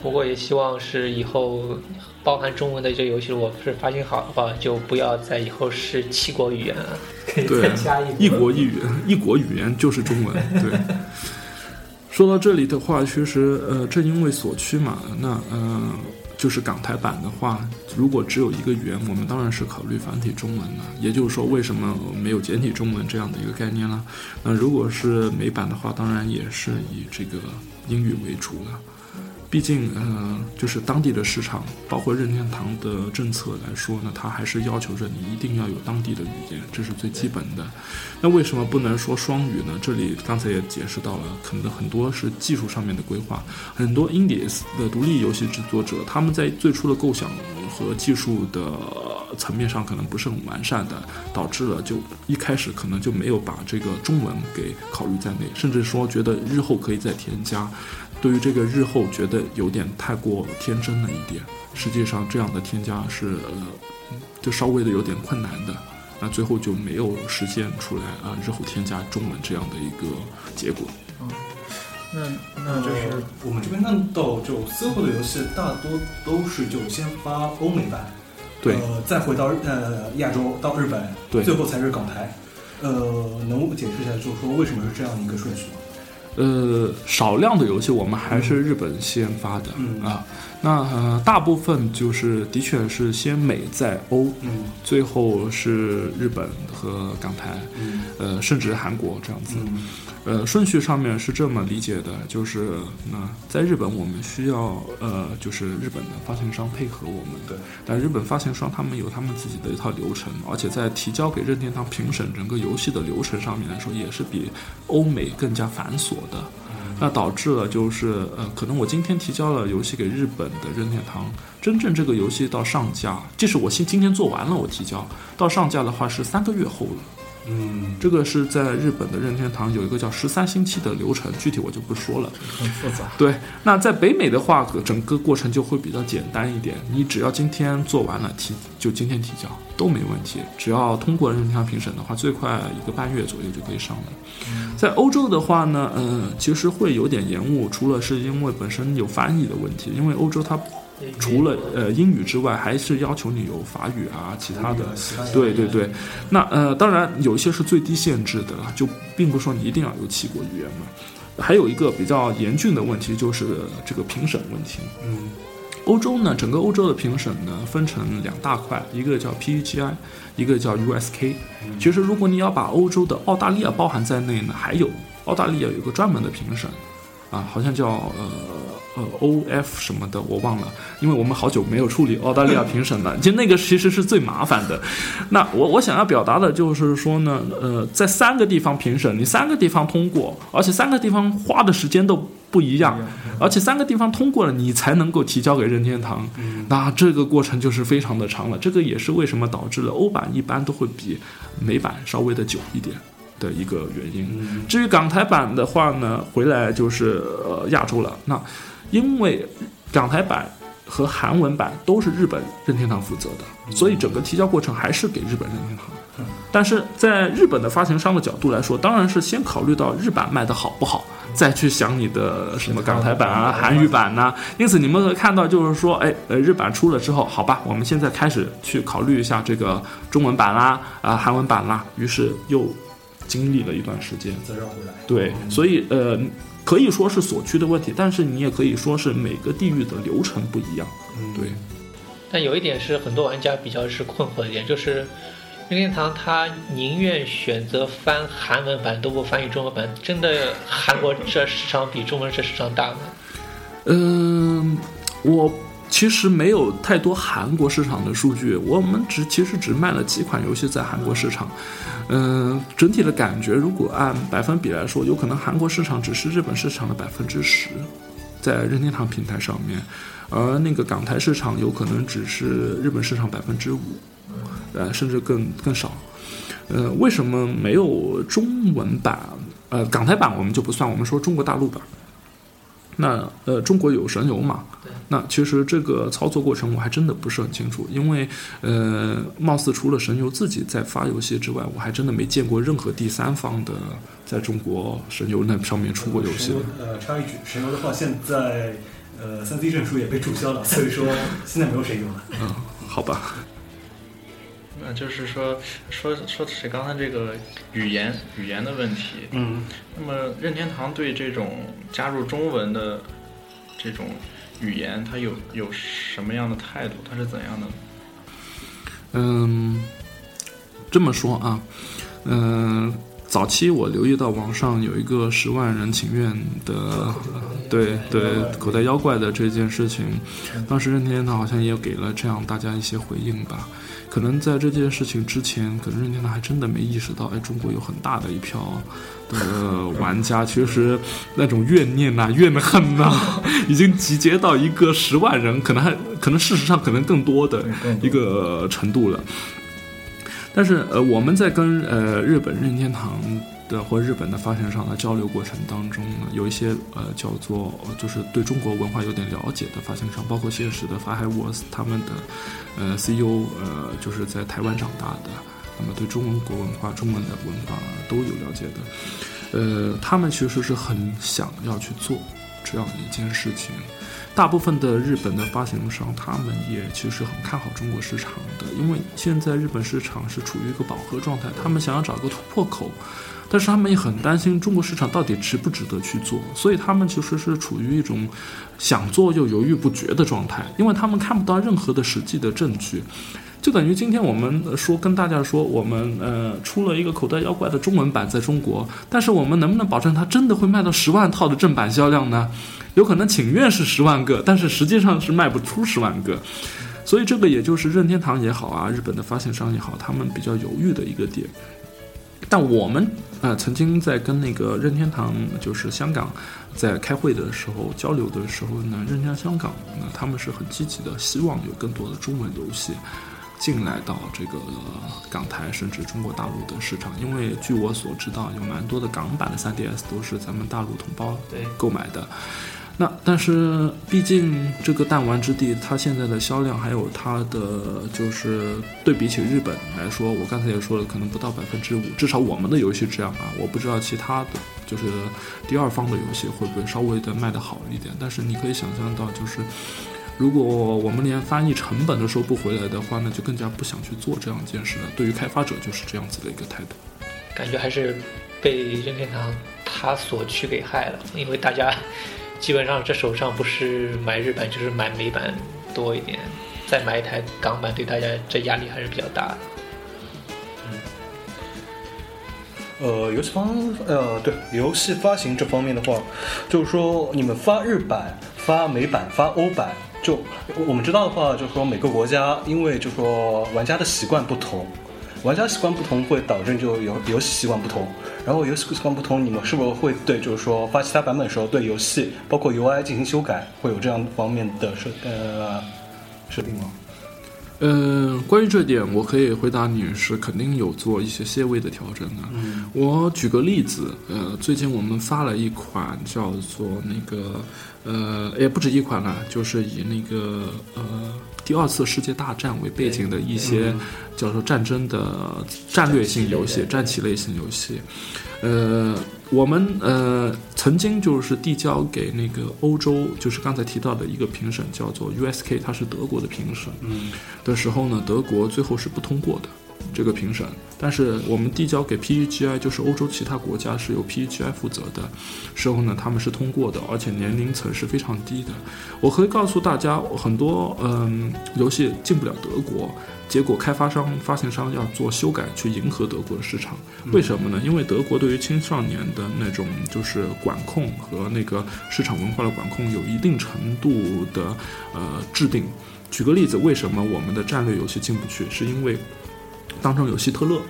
Speaker 3: 不过也希望是以后包含中文的这游戏，如果是发行好的话，就不要在以后是七国语言了，可以
Speaker 4: 对
Speaker 3: 再加一
Speaker 4: 一国一语言，一国语言就是中文。对，说到这里的话，其实呃，正因为所趋嘛，那呃，就是港台版的话，如果只有一个圆，我们当然是考虑繁体中文了。也就是说，为什么没有简体中文这样的一个概念了？那如果是美版的话，当然也是以这个英语为主了。毕竟，呃，就是当地的市场，包括任天堂的政策来说呢，它还是要求着你一定要有当地的语言，这是最基本的。那为什么不能说双语呢？这里刚才也解释到了，可能很多是技术上面的规划，很多 indies 的独立游戏制作者，他们在最初的构想和技术的层面上可能不是很完善的，导致了就一开始可能就没有把这个中文给考虑在内，甚至说觉得日后可以再添加。对于这个日后觉得有点太过天真了一点，实际上这样的添加是呃，就稍微的有点困难的，那最后就没有实现出来啊、日后添加中文这样的一个结果。
Speaker 2: 嗯那那就是
Speaker 5: 呃我们这边看到，就最后的游戏大多都是就先发欧美版，
Speaker 4: 对
Speaker 5: 呃，再回到呃亚洲到日本，
Speaker 4: 对
Speaker 5: 最后才是港台。呃，能解释一下，就是说为什么是这样一个顺序吗？
Speaker 4: 呃，少量的游戏我们还是日本先发的、
Speaker 5: 嗯。
Speaker 4: 啊，那呃，大部分就是的确是先美再欧，
Speaker 5: 嗯。
Speaker 4: 最后是日本和港台，
Speaker 5: 嗯。
Speaker 4: 呃，甚至韩国这样子。
Speaker 5: 嗯。
Speaker 4: 呃，顺序上面是这么理解的，就是那在日本我们需要呃，就是日本的发行商配合我们
Speaker 5: 对，
Speaker 4: 但日本发行商他们有他们自己的一套流程，而且在提交给任天堂评审整个游戏的流程上面来说，也是比欧美更加繁琐的。那导致了就是呃，可能我今天提交了游戏给日本的任天堂，真正这个游戏到上架，即使我今今天做完了，我提交到上架的话是三个月后了。
Speaker 5: 嗯
Speaker 4: 这个是在日本的任天堂有一个叫十三星期的流程，具体我就不说了。
Speaker 2: 很复杂。
Speaker 4: 对，那在北美的话，整个过程就会比较简单一点。你只要今天做完了提，就今天提交都没问题。只要通过任天堂评审的话，最快一个半月左右就可以上了。在欧洲的话呢，嗯、其实会有点延误，除了是因为本身有翻译的问题，因为欧洲它除了呃英语之外，还是要求你有法语啊，其他的。对对对，那呃，当然有一些是最低限制的了，就并不是说你一定要有七国语言嘛。还有一个比较严峻的问题就是这个评审问题。
Speaker 5: 嗯
Speaker 4: 欧洲呢，整个欧洲的评审呢分成两大块，一个叫 PUGI，一个叫 USK。其实如果你要把欧洲的澳大利亚包含在内呢，还有澳大利亚有一个专门的评审，啊，好像叫呃呃 OF 什么的，我忘了，因为我们好久没有处理澳大利亚评审了，就那个其实是最麻烦的。那我我想要表达的就是说呢，呃，在三个地方评审，你三个地方通过，而且三个地方花的时间都不一样，而且三个地方通过了，你才能够提交给任天堂。那这个过程就是非常的长了，这个也是为什么导致了欧版一般都会比美版稍微的久一点的一个原因。至于港台版的话呢，回来就是呃亚洲了。那因为港台版和韩文版都是日本任天堂负责的，所以整个提交过程还是给日本任天堂。但是在日本的发行商的角度来说，当然是先考虑到日版卖的好不好，再去想你的什么港台版啊、韩语版呐、因此你们会看到，就是说，哎，呃，日版出了之后，好吧，我们现在开始去考虑一下这个中文版啦，啊、韩文版啦，于是又经历了一段时间。
Speaker 5: 再绕回来。
Speaker 4: 对，所以呃，可以说是所趋的问题，但是你也可以说是每个地域的流程不一样。
Speaker 5: 嗯
Speaker 4: 对，
Speaker 3: 但有一点是很多玩家比较是困惑的一点，就是任天堂他宁愿选择翻韩文版都不翻译中文版，真的韩国这市场比中文这市场大吗？
Speaker 4: 嗯，我其实没有太多韩国市场的数据，我们只其实只卖了几款游戏在韩国市场。嗯，整体的感觉，如果按百分比来说，有可能韩国市场只是日本市场的百分之十，在任天堂平台上面，而那个港台市场有可能只是日本市场百分之五，呃，甚至更更少。呃，为什么没有中文版？呃，港台版我们就不算，我们说中国大陆版。那呃，中国有神游嘛？那其实这个操作过程我还真的不是很清楚，因为呃，貌似除了神游自己在发游戏之外，我还真的没见过任何第三方的在中国神游那上面出过游戏
Speaker 5: 呃，插一句，神游的话，现在呃，三 C 证书也被注销了，所以说现在没有神游了。
Speaker 4: 嗯，好吧。
Speaker 2: 那就是说，说说起刚才这个语言语言的问题，
Speaker 5: 嗯，
Speaker 2: 那么任天堂对这种加入中文的这种语言，它有有什么样的态度？它是怎样的？
Speaker 4: 嗯，这么说啊，嗯、早期我留意到网上有一个十万人请愿的，对对口袋妖怪的这件事情，当时任天堂好像也给了这样大家一些回应吧。可能在这件事情之前，可能任天堂还真的没意识到，哎，中国有很大的一票的玩家，其实那种怨念呐、怨恨呐、已经集结到一个十万人，可能还可能事实上可能更多的一个程度了。但是呃，我们在跟呃日本任天堂的或日本的发行商的交流过程当中呢，有一些呃叫做就是对中国文化有点了解的发行商，包括现实的法海沃斯他们的呃 CEO 呃就是在台湾长大的，那么对中国文化、中文的文化都有了解的，呃，他们其实是很想要去做。这样一件事情。大部分的日本的发行商，他们也其实很看好中国市场的，因为现在日本市场是处于一个饱和状态，他们想要找一个突破口，但是他们也很担心中国市场到底值不值得去做，所以他们其实是处于一种想做又犹豫不决的状态，因为他们看不到任何的实际的证据。就等于今天我们说跟大家说，我们呃出了一个口袋妖怪的中文版在中国，但是我们能不能保证它真的会卖到十万套的正版销量呢？有可能请愿是十万个，但是实际上是卖不出十万个。所以这个也就是任天堂也好啊，日本的发行商也好，他们比较犹豫的一个点。但我们呃曾经在跟那个任天堂，就是香港，在开会的时候交流的时候呢，任天堂香港那他们是很积极的，希望有更多的中文游戏进来到这个港台甚至中国大陆的市场，因为据我所知道，有蛮多的港版的 3DS 都是咱们大陆同胞购买的。那但是毕竟这个弹丸之地，它现在的销量还有它的就是对比起日本来说，我刚才也说了，可能不到百分之五，至少我们的游戏这样啊，我不知道其他的就是第二方的游戏会不会稍微的卖得好一点，但是你可以想象到，就是如果我们连翻译成本都收不回来的话，那就更加不想去做这样一件事了。对于开发者就是这样子的一个态度。
Speaker 3: 感觉还是被任天堂他所去给害了，因为大家基本上这手上不是买日版就是买美版多一点，再买一台港版对大家这压力还是比较大的。
Speaker 6: 呃，游戏方呃，对游戏发行这方面的话，就是说你们发日版、发美版、发欧版，就我们知道的话，就是说每个国家因为就是说玩家的习惯不同，玩家习惯不同会导致就游游戏习惯不同，然后游戏习惯不同，你们是不是会对就是说发其他版本的时候对游戏包括 UI 进行修改，会有这样方面的设呃设定吗？
Speaker 4: 嗯，关于这点，我可以回答你是肯定有做一些些微的调整的。我举个例子，呃，最近我们发了一款叫做那个，呃，也不止一款了，就是以那个呃第二次世界大战为背景的一些叫做战争的战略性游戏、战棋类型游戏。呃，我们呃曾经就是递交给那个欧洲，就是刚才提到的一个评审，叫做 USK，它是德国的评审。
Speaker 5: 嗯
Speaker 4: 的时候呢，德国最后是不通过的这个评审。但是我们递交给 PEGI，就是欧洲其他国家是由 PEGI 负责的时候呢，他们是通过的，而且年龄层是非常低的。我可以告诉大家，很多嗯游戏进不了德国，结果开发商、发行商要做修改去迎合德国的市场。为什么呢？因为德国对于青少年的那种就是管控和那个市场文化的管控有一定程度的呃制定。举个例子，为什么我们的战略游戏进不去？是因为当中有希特勒，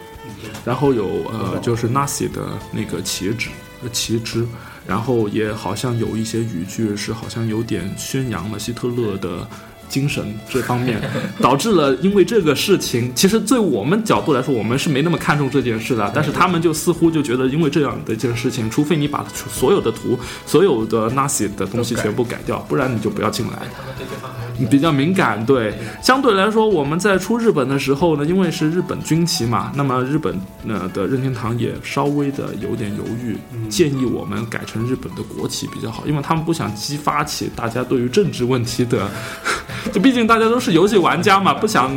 Speaker 4: 然后有呃就是 Nazi 的那个旗帜呃旗帜，然后也好像有一些语句是好像有点宣扬了希特勒的。精神这方面，导致了因为这个事情，其实对我们角度来说，我们是没那么看重这件事的。但是他们就似乎就觉得，因为这样的一件事情，除非你把所有的图、所有的 Nazi 的东西全部改掉，不然你就不要进来。
Speaker 3: 他们对这方面还是
Speaker 4: 比较敏感，对。相对来说，我们在出日本的时候呢，因为是日本军旗嘛，那么日本呃的任天堂也稍微的有点犹豫，建议我们改成日本的国旗比较好，因为他们不想激发起大家对于政治问题的，就毕竟大家都是游戏玩家嘛，不想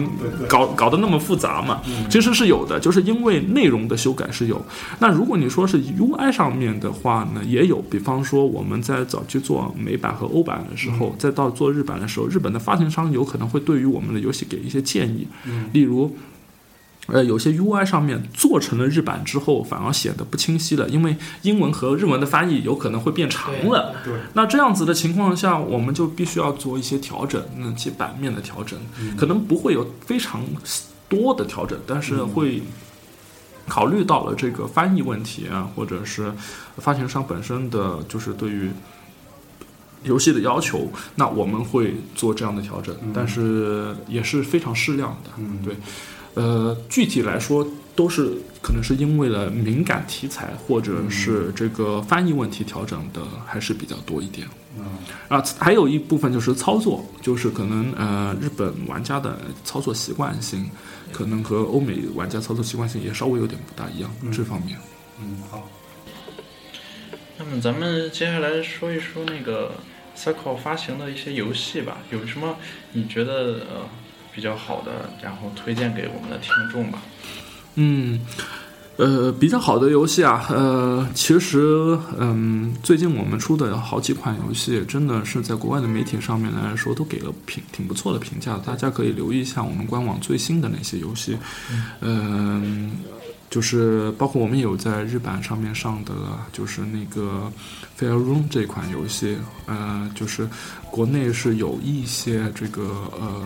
Speaker 4: 搞搞得那么复杂嘛。其实是有的，就是因为内容的修改是有。那如果你说是 UI 上面的话呢，也有，比方说我们在早期做美版和欧版的时候，再到做日版的时候，日本的发行商有可能会对于我们的游戏给一些建议，例如。呃，有些 UI 上面做成了日版之后，反而显得不清晰了，因为英文和日文的翻译有可能会变长了。
Speaker 5: 对
Speaker 4: 那这样子的情况下，我们就必须要做一些调整，那其版面的调整，可能不会有非常多的调整，但是会考虑到了这个翻译问题啊，或者是发行商本身的就是对于游戏的要求，那我们会做这样的调整，但是也是非常适量的。
Speaker 5: 嗯
Speaker 4: 对。呃，具体来说，都是可能是因为了敏感题材或者是这个翻译问题调整的，还是比较多一点。
Speaker 5: 嗯
Speaker 4: 啊，还有一部分就是操作，就是可能呃日本玩家的操作习惯性，可能和欧美玩家操作习惯性也稍微有点不大一样，这方面。
Speaker 5: 嗯好，
Speaker 2: 那么咱们接下来说一说那个 Circle 发行的一些游戏吧，有什么你觉得呃比较好的，然后推荐给我们的听众吧？
Speaker 4: 嗯，呃，比较好的游戏啊，呃，其实，嗯，最近我们出的好几款游戏，真的是在国外的媒体上面来说，都给了评挺不错的评价，大家可以留意一下我们官网最新的那些游戏，嗯。就是包括我们有在日版上面上的，就是那个《Fair Room》这款游戏，呃，就是国内是有一些这个呃，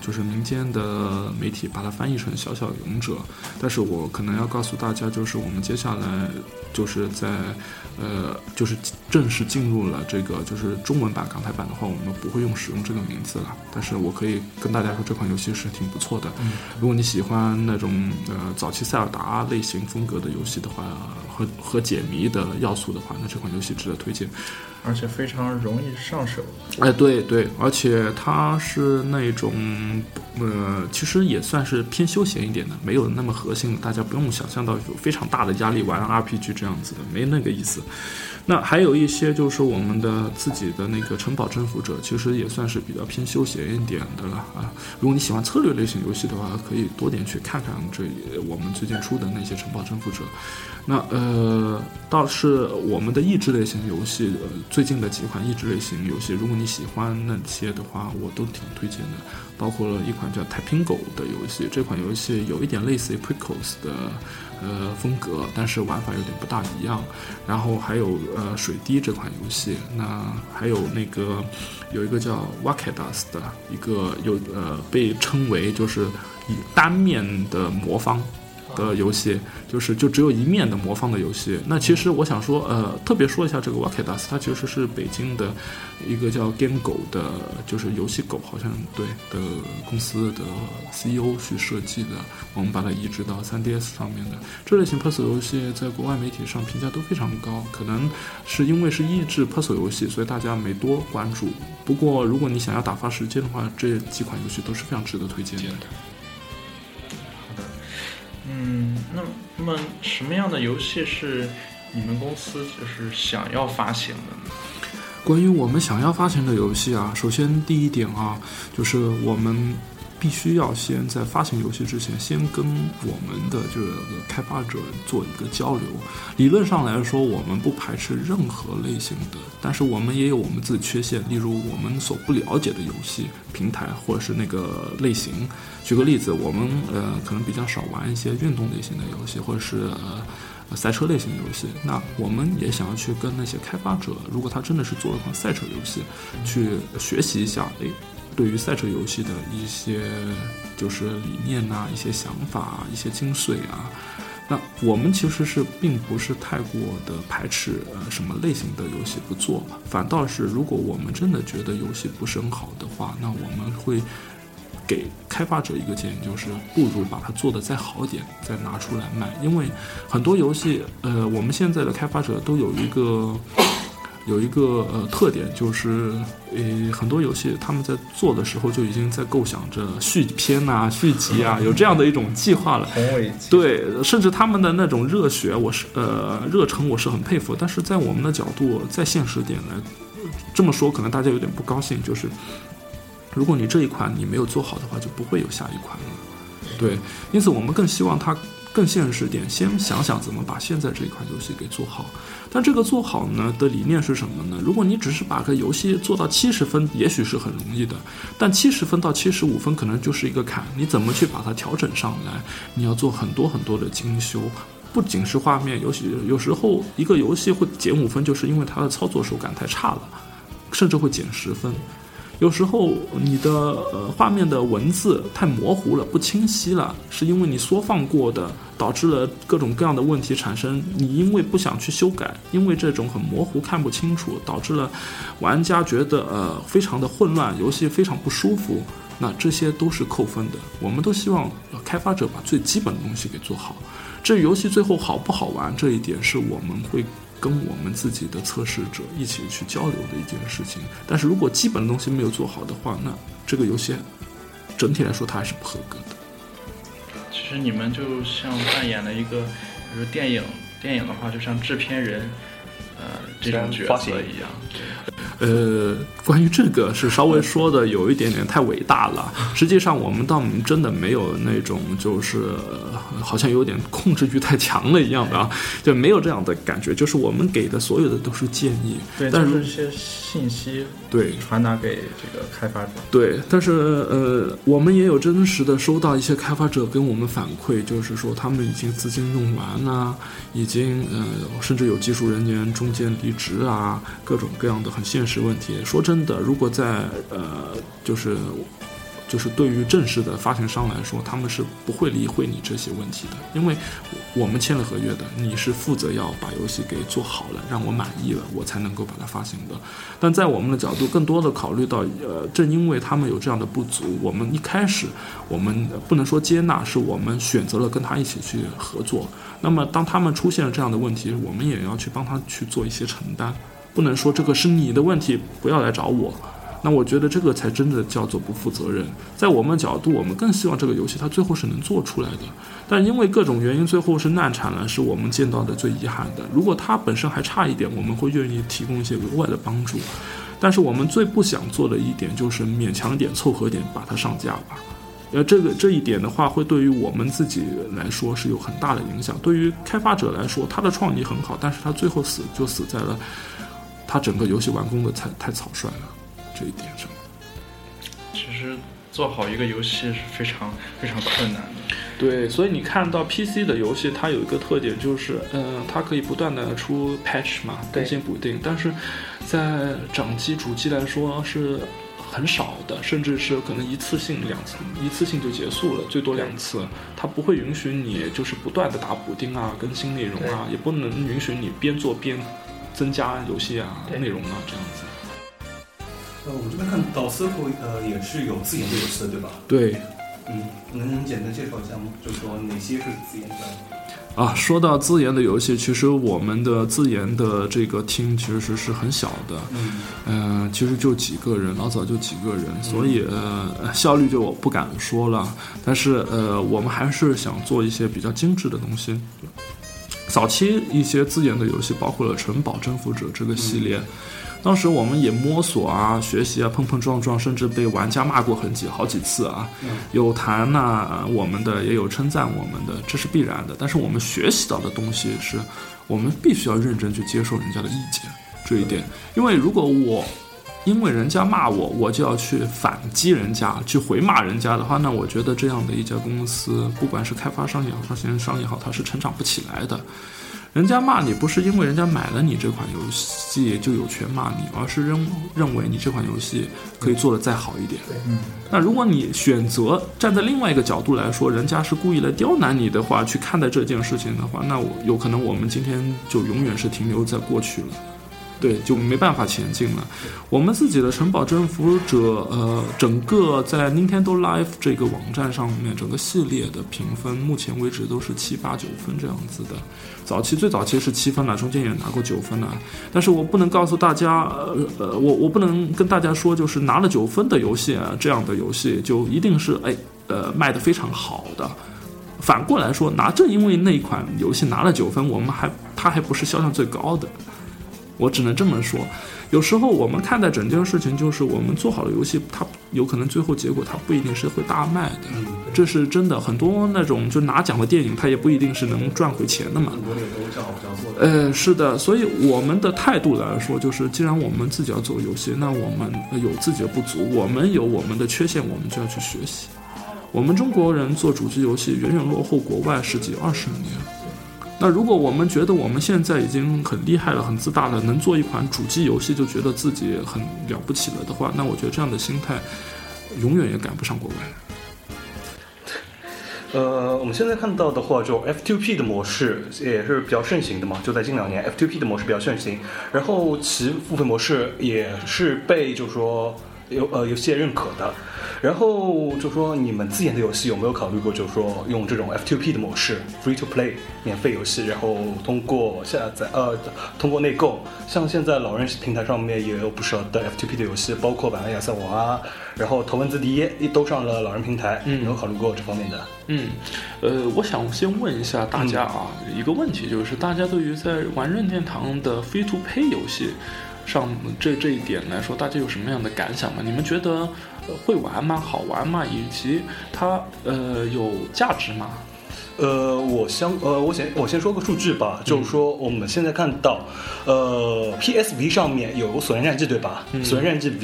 Speaker 4: 就是民间的媒体把它翻译成《小小勇者》，但是我可能要告诉大家，就是我们接下来就是在呃，就是正式进入了这个就是中文版港台版的话，我们不会用使用这个名字了。但是我可以跟大家说，这款游戏是挺不错的。如果你喜欢那种呃早期塞尔达类型风格的游戏的话，和和解谜的要素的话，那这款游戏值得推荐。
Speaker 2: 而且非常容易上手。
Speaker 4: 哎，对对，而且它是那种，呃，其实也算是偏休闲一点的，没有那么核心的，大家不用想象到有非常大的压力玩 RPG 这样子的，没那个意思。那还有一些就是我们的自己的那个城堡征服者，其实也算是比较偏休闲一点的了啊。如果你喜欢策略类型游戏的话，可以多点去看看这我们最近出的那些城堡征服者。那呃，呃倒是我们的益智类型游戏，呃，最近的几款益智类型游戏，如果你喜欢那些的话，我都挺推荐的。包括了一款叫《太平狗》的游戏，这款游戏有一点类似于 Picos 的呃风格，但是玩法有点不大一样。然后还有呃水滴这款游戏，那还有那个有一个叫 Wakadas 的一个有呃被称为就是以单面的魔方。的游戏就是就只有一面的魔方的游戏。那其实我想说，呃，特别说一下这个 Wakadas，它其实是北京的一个叫 Game 狗的，就是游戏狗好像对的公司的 CEO 去设计的。我们把它移植到 3DS 上面的这类型 puzzle 游戏，在国外媒体上评价都非常高。可能是因为是益智 puzzle 游戏，所以大家没多关注。不过如果你想要打发时间的话，这几款游戏都是非常值得推荐的。
Speaker 2: 嗯，那那么什么样的游戏是你们公司就是想要发行的呢？
Speaker 4: 关于我们想要发行的游戏啊，首先第一点啊，就是我们必须要先在发行游戏之前，先跟我们的这个开发者做一个交流。理论上来说，我们不排斥任何类型的，但是我们也有我们自己缺陷，例如我们所不了解的游戏平台或者是那个类型。举个例子，我们呃可能比较少玩一些运动类型的游戏，或者是呃赛车类型游戏。那我们也想要去跟那些开发者，如果他真的是做了款赛车游戏，去学习一下，诶，对于赛车游戏的一些就是理念呐、一些想法、啊一些精髓啊。那我们其实是并不是太过的排斥呃什么类型的游戏不做，反倒是如果我们真的觉得游戏不是很好的话，那我们会。给开发者一个建议，就是不如把它做得再好点，再拿出来卖。因为很多游戏，呃，我们现在的开发者都有一个有一个呃特点，就是呃很多游戏他们在做的时候就已经在构想着续篇啊、续集啊，有这样的一种计划了。对，甚至他们的那种热血，我是呃热忱，我是很佩服。但是在我们的角度，在现实点来这么说，可能大家有点不高兴，就是。如果你这一款你没有做好的话，就不会有下一款了。对，因此我们更希望它更现实点，先想想怎么把现在这款游戏给做好。但这个做好呢的理念是什么呢？如果你只是把个游戏做到七十分，也许是很容易的，但七十分到七十五分可能就是一个坎。你怎么去把它调整上来？你要做很多很多的精修，不仅是画面，尤其有时候一个游戏会减五分，就是因为它的操作手感太差了，甚至会减十分。有时候你的呃画面的文字太模糊了，不清晰了，是因为你缩放过的，导致了各种各样的问题产生。你因为不想去修改，因为这种很模糊看不清楚，导致了玩家觉得呃非常的混乱，游戏非常不舒服。那这些都是扣分的。我们都希望开发者把最基本的东西给做好。至于游戏最后好不好玩这一点，是我们会。跟我们自己的测试者一起去交流的一件事情，但是如果基本的东西没有做好的话，那这个游戏整体来说它还是不合格的。
Speaker 2: 其实你们就像扮演了一个，比如电影，电影的话就像制片人，呃，这种角色一样。
Speaker 4: 呃，关于这个是稍微说的有一点点太伟大了。实际上，我们倒真的没有那种就是、呃好像有点控制欲太强了一样的啊，就没有这样的感觉。就是我们给的所有的都是建议，
Speaker 2: 对，
Speaker 4: 但
Speaker 2: 是是一些信息
Speaker 4: 对
Speaker 2: 传达给这个开发者。
Speaker 4: 对，但是呃，我们也有真实的收到一些开发者跟我们反馈，就是说他们已经资金用完啦，已经呃，甚至有技术人员中间离职啊，各种各样的很现实问题。说真的，如果在呃，就是就是对于正式的发行商来说，他们是不会理会你这些问题的，因为我们签了合约的，你是负责要把游戏给做好了，让我满意了，我才能够把它发行的。但在我们的角度，更多的考虑到，呃，正因为他们有这样的不足，我们一开始我们不能说接纳，是我们选择了跟他一起去合作。那么当他们出现了这样的问题，我们也要去帮他去做一些承担，不能说这个是你的问题，不要来找我。那我觉得这个才真的叫做不负责任。在我们角度，我们更希望这个游戏它最后是能做出来的。但因为各种原因，最后是难产了，是我们见到的最遗憾的。如果它本身还差一点，我们会愿意提供一些额外的帮助。但是我们最不想做的一点就是勉强点、凑合点把它上架吧。呃，这个这一点的话，会对于我们自己来说是有很大的影响。对于开发者来说，他的创意很好，但是他最后死就死在了他整个游戏完工的太太草率了这一点上。
Speaker 2: 其实做好一个游戏是非常非常困难的。
Speaker 4: 对，所以你看到 PC 的游戏，它有一个特点就是，呃，它可以不断的出 patch 嘛，更新补丁，但是在掌机、主机来说是很少的，甚至是可能一次性两次，一次性就结束了，最多两次，它不会允许你就是不断的打补丁啊、更新内容啊，也不能允许你边做边增加游戏啊、内容啊这样子。
Speaker 5: 呃，我这边看到 Circle 呃也是有自研的游戏的，对吧？
Speaker 4: 对，
Speaker 5: 嗯，能简单介绍一下吗？就是说哪些是自研的？
Speaker 4: 啊，说到自研的游戏，其实我们的自研的这个厅其实是很小的，
Speaker 5: 嗯，
Speaker 4: 呃，其实就几个人，老早就几个人，所以呃效率就我不敢说了，但是呃我们还是想做一些比较精致的东西。早期一些自研的游戏包括了《城堡征服者》这个系列。当时我们也摸索啊、学习啊、碰碰撞撞，甚至被玩家骂过很几好几次啊。有谈呐、我们的，也有称赞我们的，这是必然的。但是我们学习到的东西是，我们必须要认真去接受人家的意见这一点。因为如果我因为人家骂我，我就要去反击人家，去回骂人家的话，那我觉得这样的一家公司，不管是开发商也好，发行商也好，它是成长不起来的。人家骂你不是因为人家买了你这款游戏就有权骂你，而是认认为你这款游戏可以做得再好一点。
Speaker 2: 嗯，
Speaker 4: 那如果你选择站在另外一个角度来说，人家是故意来刁难你的话，去看待这件事情的话，那我有可能我们今天就永远是停留在过去了。对，就没办法前进了。我们自己的城堡征服者，呃，整个在 Nintendo Life 这个网站上面，整个系列的评分，目前为止都是七八九分这样子的。早期最早期是七分了，中间也拿过九分了。但是我不能告诉大家，呃呃，我我不能跟大家说，就是拿了九分的游戏啊，这样的游戏就一定是哎呃卖的非常好的。反过来说，拿正因为那一款游戏拿了九分，我们还它还不是销量最高的。我只能这么说，有时候我们看待整件事情，就是我们做好了游戏，它有可能最后结果它不一定是会大卖的，这是真的。很多那种就拿奖的电影，它也不一定是能赚回钱的嘛。
Speaker 5: 很多也都叫好叫座的。
Speaker 4: 呃，是的，所以我们的态度来说，就是既然我们自己要做游戏，那我们有自己的不足，我们有我们的缺陷，我们就要去学习。我们中国人做主机游戏远远落后国外十几二十年。那如果我们觉得我们现在已经很厉害了、很自大了，能做一款主机游戏就觉得自己很了不起了的话，那我觉得这样的心态永远也赶不上国外。
Speaker 6: 呃，我们现在看到的话，就 F2P 的模式也是比较盛行的嘛，就在近两年，F2P 的模式比较盛行，然后其付费模式也是被就是说游呃游戏认可的。然后就说你们自研的游戏有没有考虑过，就是说用这种 F2P 的模式，free to play 免费游戏，然后通过下载呃通过内购，像现在老人平台上面也有不少的 F2P 的游戏，包括版本亚瑟王啊，然后头文字 D 也都上了老人平台，
Speaker 4: 嗯
Speaker 6: 有考虑过这方面的？
Speaker 4: 嗯，呃，我想先问一下大家啊，一个问题就是，大家对于在玩任天堂的 free to Play 游戏上这这一点来说，大家有什么样的感想吗？你们觉得呃会玩吗？好玩吗？以及它呃有价值吗？
Speaker 6: 呃，我相呃，我先我先说个数据吧，就是说我们现在看到，呃，PSV 上面有《索尼战记》对吧？索尼战记 V》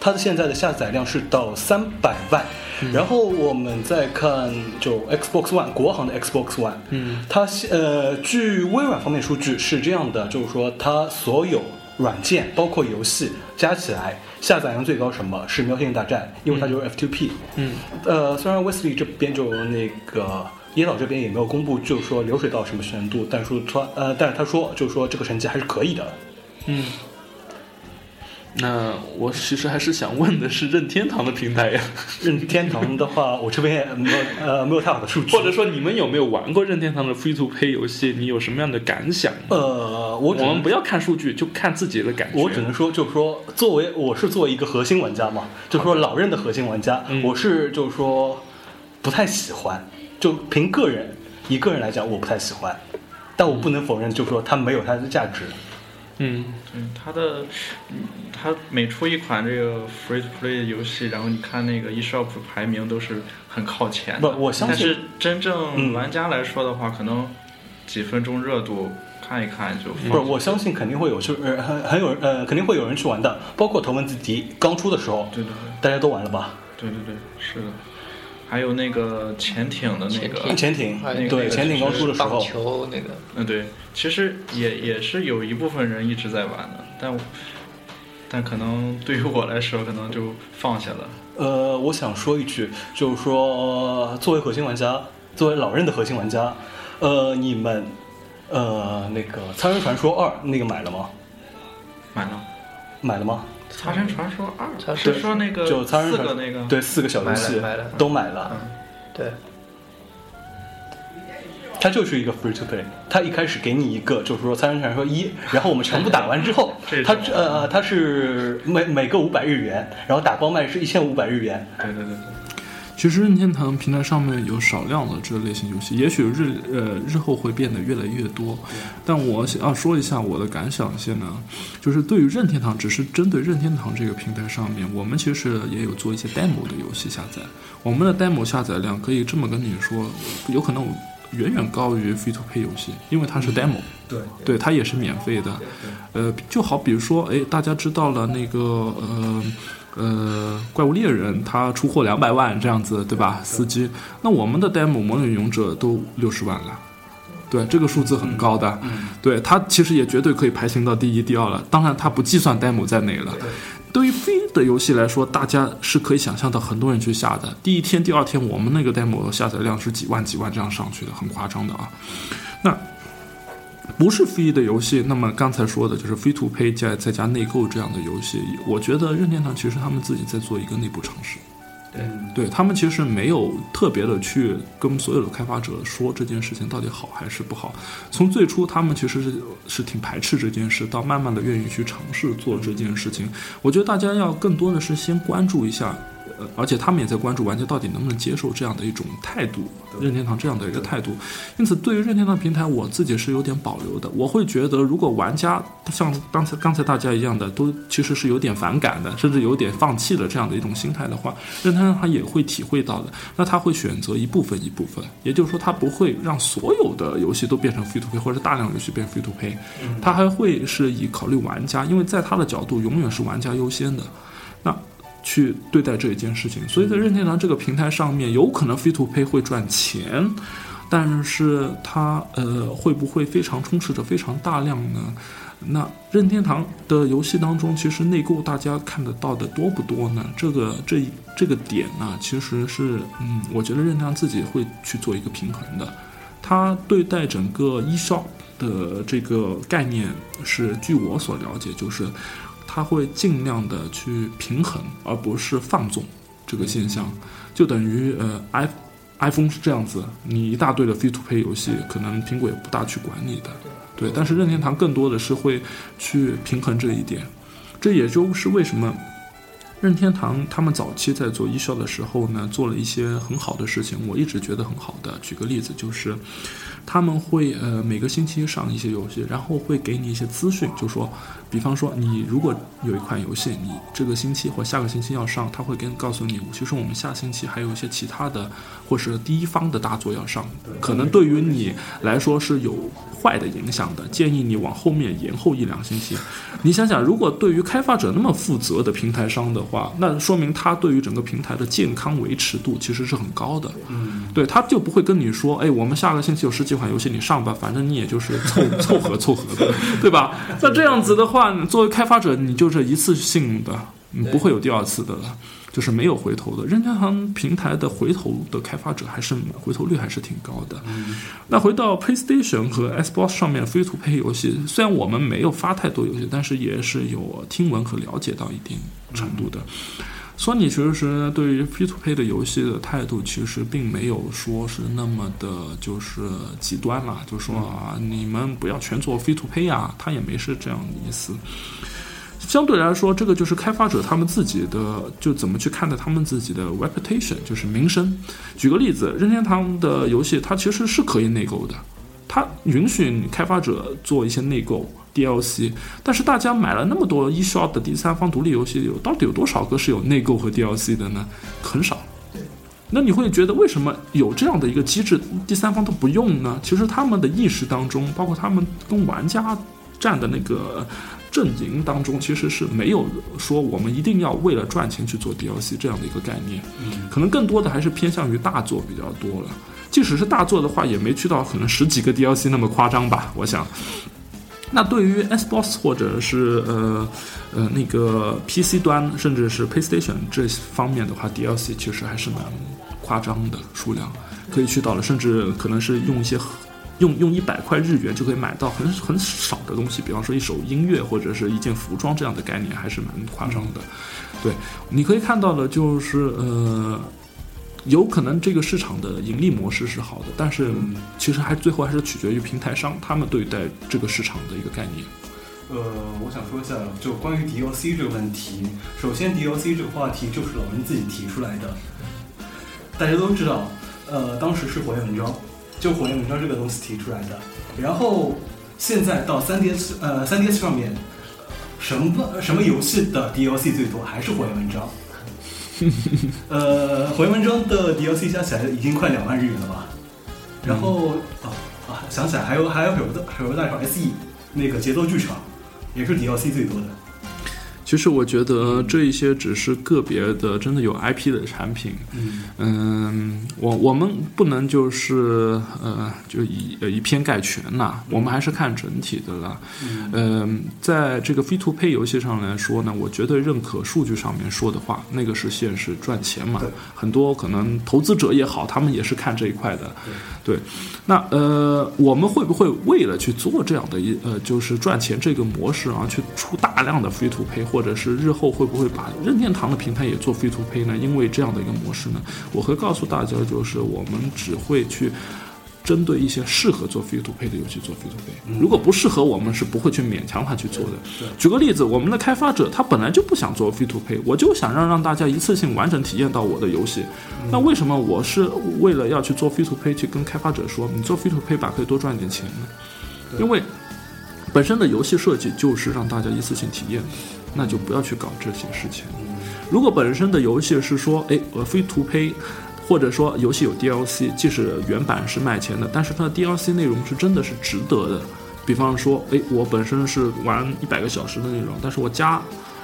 Speaker 6: 它的现在的下载量是到三百万，然后我们再看就 Xbox One 国行的 Xbox One，
Speaker 4: 嗯，
Speaker 6: 它现呃，据微软方面数据是这样的，就是说它所有软件包括游戏加起来下载量最高什么是《喵星人大战》，因为它就是 F2P，
Speaker 4: 嗯，
Speaker 6: 呃，虽然 Wesley 这边就那个椰岛这边也没有公布，就是说流水到什么程度，但是说他呃，但是他说就是说这个成绩还是可以的。
Speaker 4: 嗯。那我其实还是想问的是任天堂的平台呀，
Speaker 6: 任天堂的话，我这边也没有呃没有太好的数据，
Speaker 4: 或者说你们有没有玩过任天堂的 free to play 游戏？你有什么样的感想？
Speaker 6: 呃，我
Speaker 4: 我们不要看数据，就看自己的感觉。
Speaker 6: 我只能说，就是说，作为我是作为一个核心玩家嘛，就是说老任的核心玩家，
Speaker 4: 嗯
Speaker 6: 我是就是说不太喜欢，就凭个人一个人来讲，我不太喜欢，但我不能否认，就是说它没有它的价值。
Speaker 4: 嗯
Speaker 2: 对它的，嗯它每出一款这个 free to play 的游戏，然后你看那个 eShop 排名都是很靠前的。
Speaker 6: 不我相信
Speaker 2: 但是真正
Speaker 6: 嗯
Speaker 2: 玩家来说的话，可能几分钟热度看一看就放
Speaker 6: 不是，我相信肯定会有，就是呃很很有呃肯定会有人去玩的，包括头文字 D 刚出的时候，
Speaker 2: 对对对
Speaker 6: 大家都玩了吧？
Speaker 2: 对对对，是的。还有那个潜艇的那个
Speaker 3: 潜艇
Speaker 6: 对潜艇刚出的时候，
Speaker 3: 球那个，
Speaker 2: 嗯，对，其实也也是有一部分人一直在玩的，但但可能对于我来说，可能就放下了。
Speaker 6: 呃，我想说一句，就是说，作为核心玩家，作为老任的核心玩家，呃，你们，呃，那个《苍人传说二》那个买了吗？
Speaker 2: 买了
Speaker 6: 买了吗？
Speaker 2: 《苍神传说二。
Speaker 3: 苍》
Speaker 2: 是说那个
Speaker 6: 就《
Speaker 2: 四个那个。
Speaker 6: 对，四个小游戏
Speaker 3: 买买了。
Speaker 6: 都买了。
Speaker 3: 对，
Speaker 6: 它就是一个 free to play，它一开始给你一个就是说《苍人传说一》，然后我们全部打完之后
Speaker 2: 这，
Speaker 6: 它呃它是每每个五百日元，然后打包卖是一千五百日元。
Speaker 2: 对对对对，
Speaker 4: 其实任天堂平台上面有少量的这类型游戏，也许日呃日后会变得越来越多。但我想要说一下我的感想先呢，就是对于任天堂，只是针对任天堂这个平台上面，我们其实也有做一些 demo 的游戏下载。我们的 demo 下载量可以这么跟你说，有可能远远高于 free to pay 游戏，因为它是 demo。
Speaker 5: 对，
Speaker 4: 对，它也是免费的。呃，就好比如说，哎，大家知道了那个呃呃怪物猎人，它出货两百万这样子，对吧？司机，那我们的 demo《魔女勇者》都六十万了。对，这个数字很高的，对它其实也绝对可以排行到第一、第二了。当然，它不计算 demo 在内了。对于非的游戏来说，大家是可以想象到很多人去下的。第一天、第二天，我们那个 demo 下载量是几万、几万这样上去的，很夸张的啊。那不是 free 的游戏，那么刚才说的就是 free to pay 加再加内购这样的游戏，我觉得任天堂其实他们自己在做一个内部尝试。对他们其实没有特别的去跟所有的开发者说这件事情到底好还是不好。从最初他们其实是是挺排斥这件事，到慢慢的愿意去尝试做这件事情。我觉得大家要更多的是先关注一下。呃，而且他们也在关注玩家到底能不能接受这样的一种态度，任天堂这样的一个态度。因此，对于任天堂平台，我自己是有点保留的。我会觉得，如果玩家像刚才刚才大家一样的，都其实是有点反感的，甚至有点放弃了这样的一种心态的话，任天堂他也会体会到的。那他会选择一部分一部分，也就是说，他不会让所有的游戏都变成 free to pay，或者大量游戏变 free to pay，他还会是以考虑玩家，因为在他的角度，永远是玩家优先的。那去对待这一件事情，所以在任天堂这个平台上面，有可能 free to pay 会赚钱，但是它呃会不会非常充斥着非常大量呢？那任天堂的游戏当中，其实内购大家看得到的多不多呢？这个这这个点呢，其实是嗯，我觉得任天堂自己会去做一个平衡的。他对待整个 eShop 的这个概念是，据我所了解，就是他会尽量的去平衡，而不是放纵。这个现象，就等于呃 i iPhone 是这样子，你一大堆的 free to play 游戏，可能苹果也不大去管你的，对。但是任天堂更多的是会去平衡这一点，这也就是为什么任天堂他们早期在做一销的时候呢，做了一些很好的事情，我一直觉得很好的。举个例子，就是他们会呃每个星期上一些游戏，然后会给你一些资讯，就说，比方说你如果有一款游戏，你这个星期或下个星期要上，他会跟告诉你，其实我们下星期还有一些其他的或是第一方的大作要上，可能对于你来说是有坏的影响的，建议你往后面延后一两星期。你想想，如果对于开发者那么负责的平台商的话，那说明他对于整个平台的健康维持度其实是很高的。
Speaker 5: 嗯，
Speaker 4: 对，他就不会跟你说，哎，我们下个星期有十几款游戏，你上吧，反正你也就是凑凑合凑合的，对吧？那这样子的话，作为开发者，你就是一次性的，你不会有第二次的了。就是没有回头的，任天堂平台的回头的开发者还是回头率还是挺高的。那回到 PlayStation 和 Xbox 上面 Free to Play 游戏，虽然我们没有发太多游戏，但是也是有听闻和了解到一定程度的。索尼其实对于 Free to Play 的游戏的态度，其实并没有说是那么的，就是极端啦，就说啊，你们不要全做 Free to Play 啊，他也没是这样的意思。相对来说，这个就是开发者他们自己的，就怎么去看待他们自己的 reputation，就是名声。举个例子，任天堂的游戏它其实是可以内购的，它允许你开发者做一些内购 DLC，但是大家买了那么多 eShop 的第三方独立游戏，有到底有多少个是有内购和 DLC 的呢？很少。那你会觉得为什么有这样的一个机制，第三方都不用呢？其实他们的意识当中，包括他们跟玩家站的那个。阵营当中其实是没有说我们一定要为了赚钱去做 DLC 这样的一个概念，可能更多的还是偏向于大作比较多了。即使是大作的话，也没去到可能十几个 DLC 那么夸张吧。我想，那对于 Xbox 或者是呃呃那个 PC 端，甚至是 PlayStation 这方面的话，DLC 其实还是蛮夸张的数量，可以去到了，甚至可能是用一些。用用一百块日元就可以买到很很少的东西，比方说一首音乐或者是一件服装这样的概念，还是蛮夸张的。对，你可以看到的，就是呃，有可能这个市场的盈利模式是好的，但是其实还最后还是取决于平台商他们对待这个市场的一个概念。
Speaker 5: 呃，我想说一下，就关于 DOC 这个问题。首先 DOC 这个话题就是老人自己提出来的，大家都知道，呃，当时是火焰文章。就火焰文章这个东西提出来的，然后现在到三 DS 呃三 DS 上面，什么什么游戏的 DLC 最多？还是火焰文章，呃火焰文章的 DLC 加起来已经快两万日元了吧，然后啊啊想起来还有还有有的还有代号 SE 那个节奏剧场也是 DLC 最多的。
Speaker 4: 其实我觉得这一些只是个别的，真的有 IP 的产品。嗯，我我们不能就是呃，就以以偏概全呐。我们还是看整体的啦。嗯，在这个 Free to Play 游戏上来说呢，我绝对认可数据上面说的话，那个是现实赚钱嘛。很多可能投资者也好，他们也是看这一块的。对，那呃，我们会不会为了去做这样的一呃，就是赚钱这个模式啊，去出大量的 Free to Play？或者是日后会不会把任天堂的平台也做 free to pay 呢？因为这样的一个模式呢，我会告诉大家，就是我们只会去针对一些适合做 free to pay 的游戏做 free to pay，如果不适合，我们是不会去勉强他去做的。举个例子，我们的开发者他本来就不想做 free to pay，我就想让让大家一次性完整体验到我的游戏。那为什么我是为了要去做 free to pay 去跟开发者说，你做 free to pay 吧，可以多赚一点钱呢？因为本身的游戏设计就是让大家一次性体验。那就不要去搞这些事情。如果本身的游戏是说，哎，我非图胚，或者说游戏有 DLC，即使原版是卖钱的，但是它的 DLC 内容是真的是值得的。比方说，哎，我本身是玩一百个小时的内容，但是我加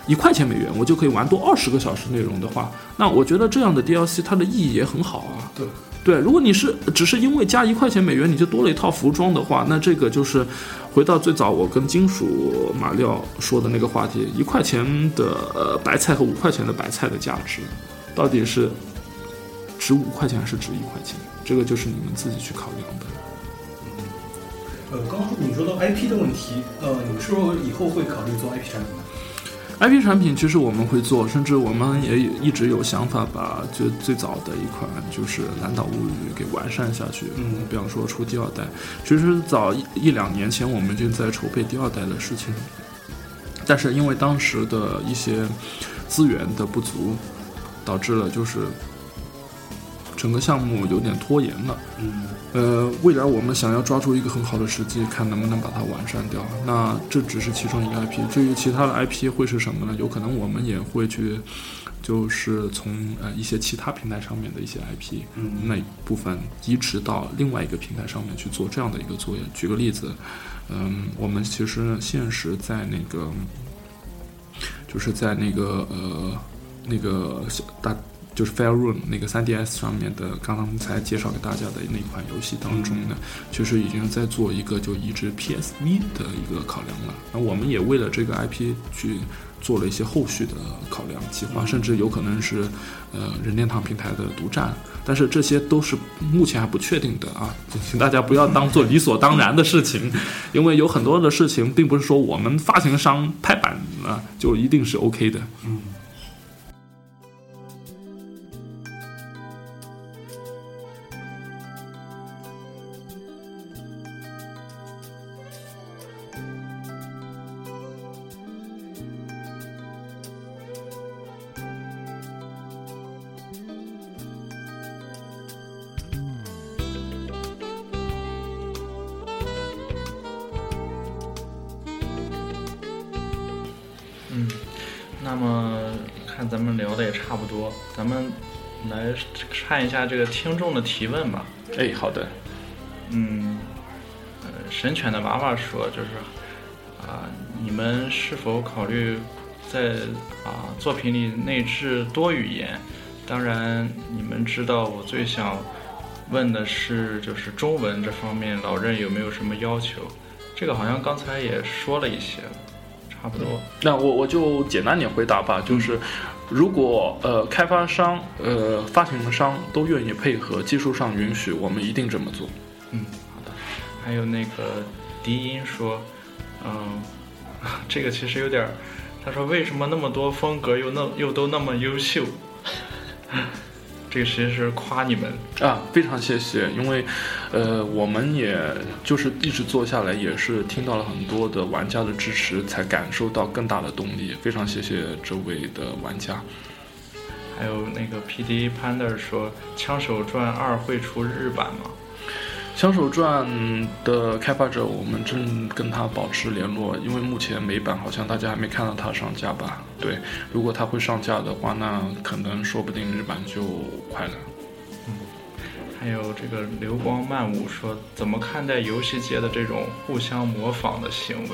Speaker 4: 一块钱美元，我就可以玩多二十个小时内容的话，那我觉得这样的 DLC 它的意义也很好啊。
Speaker 5: 对。
Speaker 4: 对，如果你是只是因为加一块钱美元你就多了一套服装的话，那这个就是回到最早我跟金属马料说的那个话题：一块钱的白菜和五块钱的白菜的价值，到底是值五块钱还是值一块钱？这个就是你们自己去考量的。
Speaker 5: 呃，刚说你说到 IP 的问题，呃，你们是不是以后会考虑做 IP 产品呢
Speaker 4: IP 产品其实我们会做，甚至我们也一直有想法把最最早的一款就是《蓝岛物语》给完善下去。
Speaker 5: 嗯
Speaker 4: 比方说出第二代，其实早一一两年前我们就在筹备第二代的事情，但是因为当时的一些资源的不足，导致了就是整个项目有点拖延了。
Speaker 5: 嗯
Speaker 4: 呃，未来我们想要抓住一个很好的时机，看能不能把它完善掉。那这只是其中一个 IP，至于其他的 IP 会是什么呢？有可能我们也会去，就是从呃一些其他平台上面的一些 IP
Speaker 5: 嗯
Speaker 4: 那一部分移植到另外一个平台上面去做这样的一个作业。举个例子，嗯，我们其实现实在那个，就是在那个呃那个大就是 Fair Room 那个 3DS 上面的，刚刚才介绍给大家的那款游戏当中呢，其实已经在做一个就移植 PSV 的一个考量了。那我们也为了这个 IP 去做了一些后续的考量计划，甚至有可能是呃任天堂平台的独占，但是这些都是目前还不确定的啊，请大家不要当做理所当然的事情，因为有很多的事情并不是说我们发行商拍板了就一定是 OK 的。
Speaker 5: 嗯
Speaker 2: 嗯，看一下这个听众的提问吧。
Speaker 4: 哎，好的，
Speaker 2: 嗯，呃，神犬的娃娃说，就是啊、你们是否考虑在啊、作品里内置多语言？当然，你们知道我最想问的是，就是中文这方面，老任有没有什么要求？这个好像刚才也说了一些了，差不多。
Speaker 4: 那我我就简单点回答吧，就是如果呃开发商呃发行商都愿意配合，技术上允许，我们一定这么做。
Speaker 2: 嗯，好的。还有那个笛音说，嗯，这个其实有点，他说为什么那么多风格又那又都那么优秀？这个其实是夸你们，
Speaker 4: 啊，非常谢谢，因为，呃，我们也就是一直做下来，也是听到了很多的玩家的支持，才感受到更大的动力。非常谢谢这位的玩家。
Speaker 2: 还有那个 PD Panda 说，《枪手传二》会出日版吗？
Speaker 4: 《枪手传》的开发者，我们正跟他保持联络，因为目前美版好像大家还没看到他上架吧？对，如果他会上架的话，那可能说不定日版就快了。
Speaker 2: 嗯还有这个流光漫舞说，怎么看待游戏界的这种互相模仿的行为？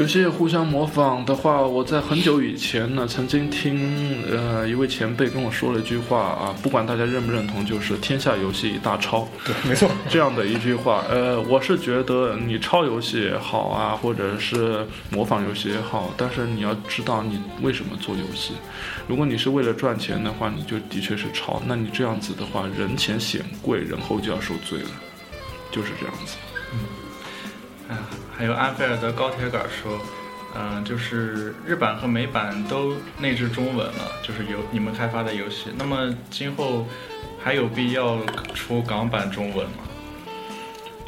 Speaker 4: 有些互相模仿的话，我在很久以前呢，曾经听呃一位前辈跟我说了一句话啊，不管大家认不认同，就是天下游戏一大抄，
Speaker 6: 对，没错，
Speaker 4: 这样的一句话。呃，我是觉得你抄游戏也好啊，或者是模仿游戏也好，但是你要知道你为什么做游戏。如果你是为了赚钱的话，你就的确是抄。那你这样子的话，人前显贵，人后就要受罪了，就是这样子。
Speaker 2: 嗯啊，还有安菲尔德高铁杆说，嗯、就是日版和美版都内置中文了，就是游你们开发的游戏。那么今后还有必要出港版中文吗？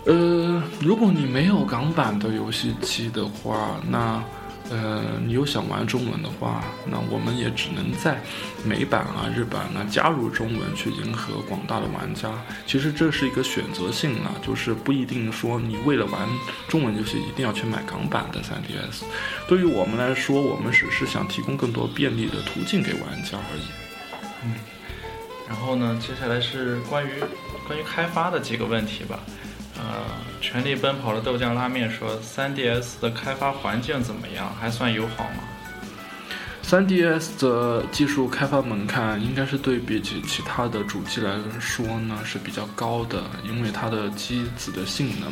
Speaker 4: 呃，如果你没有港版的游戏机的话，那呃，你又想玩中文的话，那我们也只能在美版啊、日版啊加入中文去迎合广大的玩家。其实这是一个选择性啊，就是不一定说你为了玩中文游戏一定要去买港版的 3DS。对于我们来说，我们只是想提供更多便利的途径给玩家而已。
Speaker 2: 嗯然后呢，接下来是关于关于开发的几个问题吧。呃，全力奔跑的豆浆拉面说，3DS 的开发环境怎么样？还算友好吗？
Speaker 4: 3DS 的技术开发门槛应该是对比起其他的主机来说呢是比较高的，因为它的机子的性能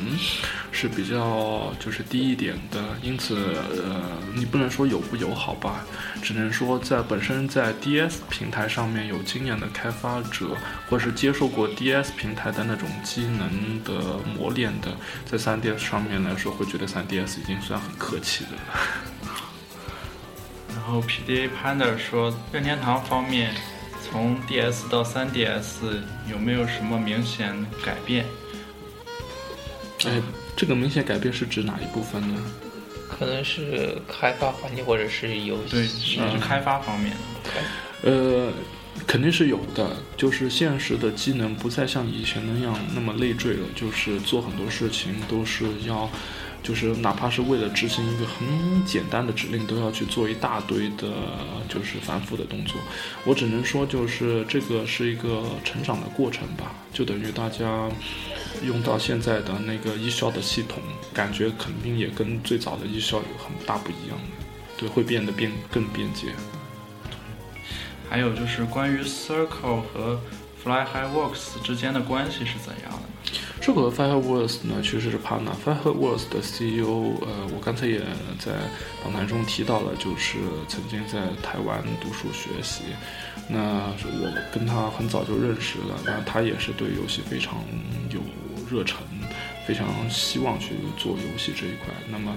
Speaker 4: 是比较就是低一点的，因此呃你不能说友不友好吧，只能说在本身在 DS 平台上面有经验的开发者，或是接受过 DS 平台的那种机能的磨练的，在 3DS 上面来说会觉得 3DS 已经算很客气的了。
Speaker 2: 然后 PDA Panda 说，任天堂方面从 DS 到 3DS 有没有什么明显改变？
Speaker 4: 哎，这个明显改变是指哪一部分呢？
Speaker 3: 可能是开发环境或者是游戏。
Speaker 2: 对，是开发方面的。
Speaker 4: 呃，肯定是有的，就是现实的机能不再像以前那样那么累赘了，就是做很多事情都是要，就是哪怕是为了执行一个很简单的指令，都要去做一大堆的，就是繁复的动作。我只能说，就是这个是一个成长的过程吧，就等于大家用到现在的那个一消的系统，感觉肯定也跟最早的一消有很大不一样，对，会变得变更便捷。
Speaker 2: 还有就是关于 Circle 和 Fly High Works 之间的关系是怎样的？
Speaker 4: 这个 Fireworks 呢，其实是 partner。Fireworks 的 CEO，呃，我刚才也在访谈中提到了，就是曾经在台湾读书学习。那我跟他很早就认识了，那他也是对游戏非常有热忱，非常希望去做游戏这一块。那么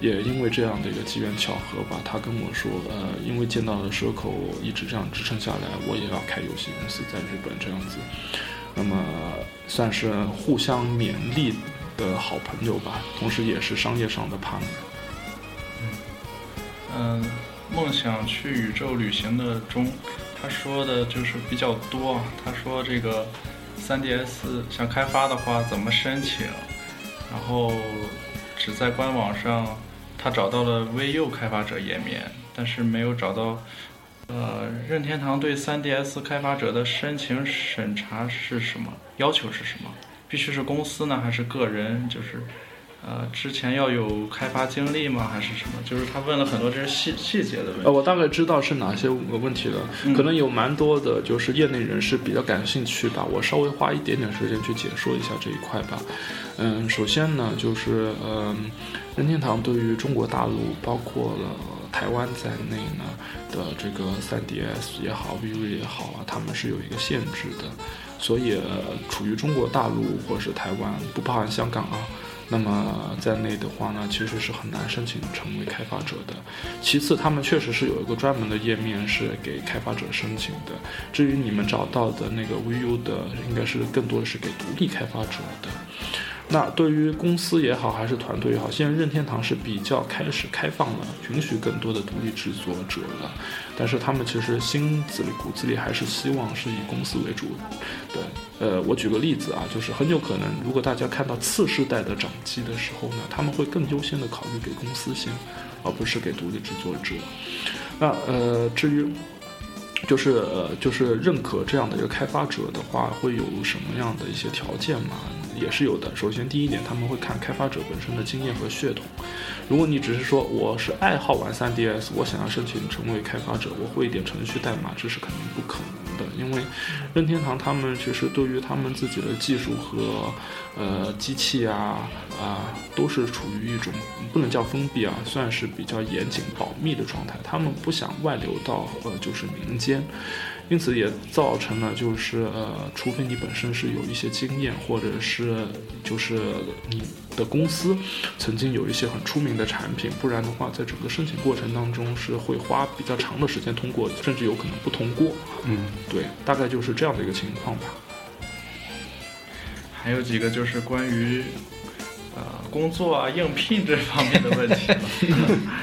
Speaker 4: 也因为这样的一个机缘巧合吧，他跟我说，呃，因为见到了蛇口一直这样支撑下来，我也要开游戏公司在日本这样子。那么算是互相勉励的好朋友吧，同时也是商业上的 partner。
Speaker 2: 嗯，梦想去宇宙旅行的中，他说的就是比较多。他说这个 3DS 想开发的话怎么申请，然后只在官网上他找到了 VU 开发者页面，但是没有找到。呃，任天堂对 3DS 开发者的申请审查是什么？要求是什么？必须是公司呢，还是个人？就是，呃，之前要有开发经历吗？还是什么？就是他问了很多这些细细节的问题。
Speaker 4: 呃，我大概知道是哪些问题了，可能有蛮多的，就是业内人士比较感兴趣吧。我稍微花一点点时间去解说一下这一块吧。嗯，首先呢，就是嗯，任天堂对于中国大陆，包括了台湾在内呢的这个 3DS 也好，VU 也好啊，他们是有一个限制的，所以、呃处于中国大陆或者是台湾，不包含香港啊。那么在内的话呢，其实是很难申请成为开发者的。其次，他们确实是有一个专门的页面是给开发者申请的。至于你们找到的那个 VU 的，应该是更多的是给独立开发者的。那对于公司也好，还是团队也好，现在任天堂是比较开始开放了，允许更多的独立制作者了。但是他们其实心子里骨子里还是希望是以公司为主的。呃，我举个例子啊，就是很有可能，如果大家看到次世代的掌机的时候呢，他们会更优先的考虑给公司先，而不是给独立制作者。那呃，至于就是呃，就是认可这样的一个开发者的话，会有什么样的一些条件嘛？也是有的。首先，第一点，他们会看开发者本身的经验和血统。如果你只是说我是爱好玩 3DS，我想要申请成为开发者，我会一点程序代码，这是肯定不可能的。因为任天堂他们其实对于他们自己的技术和呃机器啊啊都是处于一种不能叫封闭啊，算是比较严谨保密的状态。他们不想外流到呃就是民间。因此也造成了，就是呃，除非你本身是有一些经验，或者是就是你的公司曾经有一些很出名的产品，不然的话，在整个申请过程当中是会花比较长的时间通过，甚至有可能不通过。
Speaker 6: 嗯，
Speaker 4: 对，大概就是这样的一个情况吧。
Speaker 2: 还有几个就是关于呃工作啊、应聘这方面的问题吧。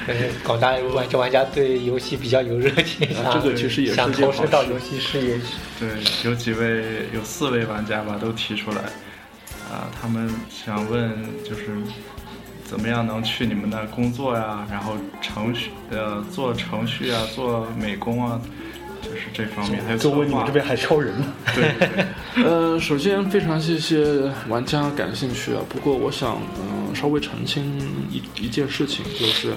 Speaker 3: 可能广大玩玩家对游戏比较有热情，
Speaker 4: 啊这个其实也是
Speaker 3: 投身到游戏事业去。
Speaker 2: 对，有几位有四位玩家吧都提出来，啊，他们想问就是怎么样能去你们那工作呀？然后程序呃做程序啊，做美工啊，就是这方面还有策
Speaker 6: 周围你们这边还招人吗？
Speaker 2: 对对对，
Speaker 4: 呃，首先非常谢谢玩家感兴趣啊。不过我想，嗯、稍微澄清一一件事情，就是，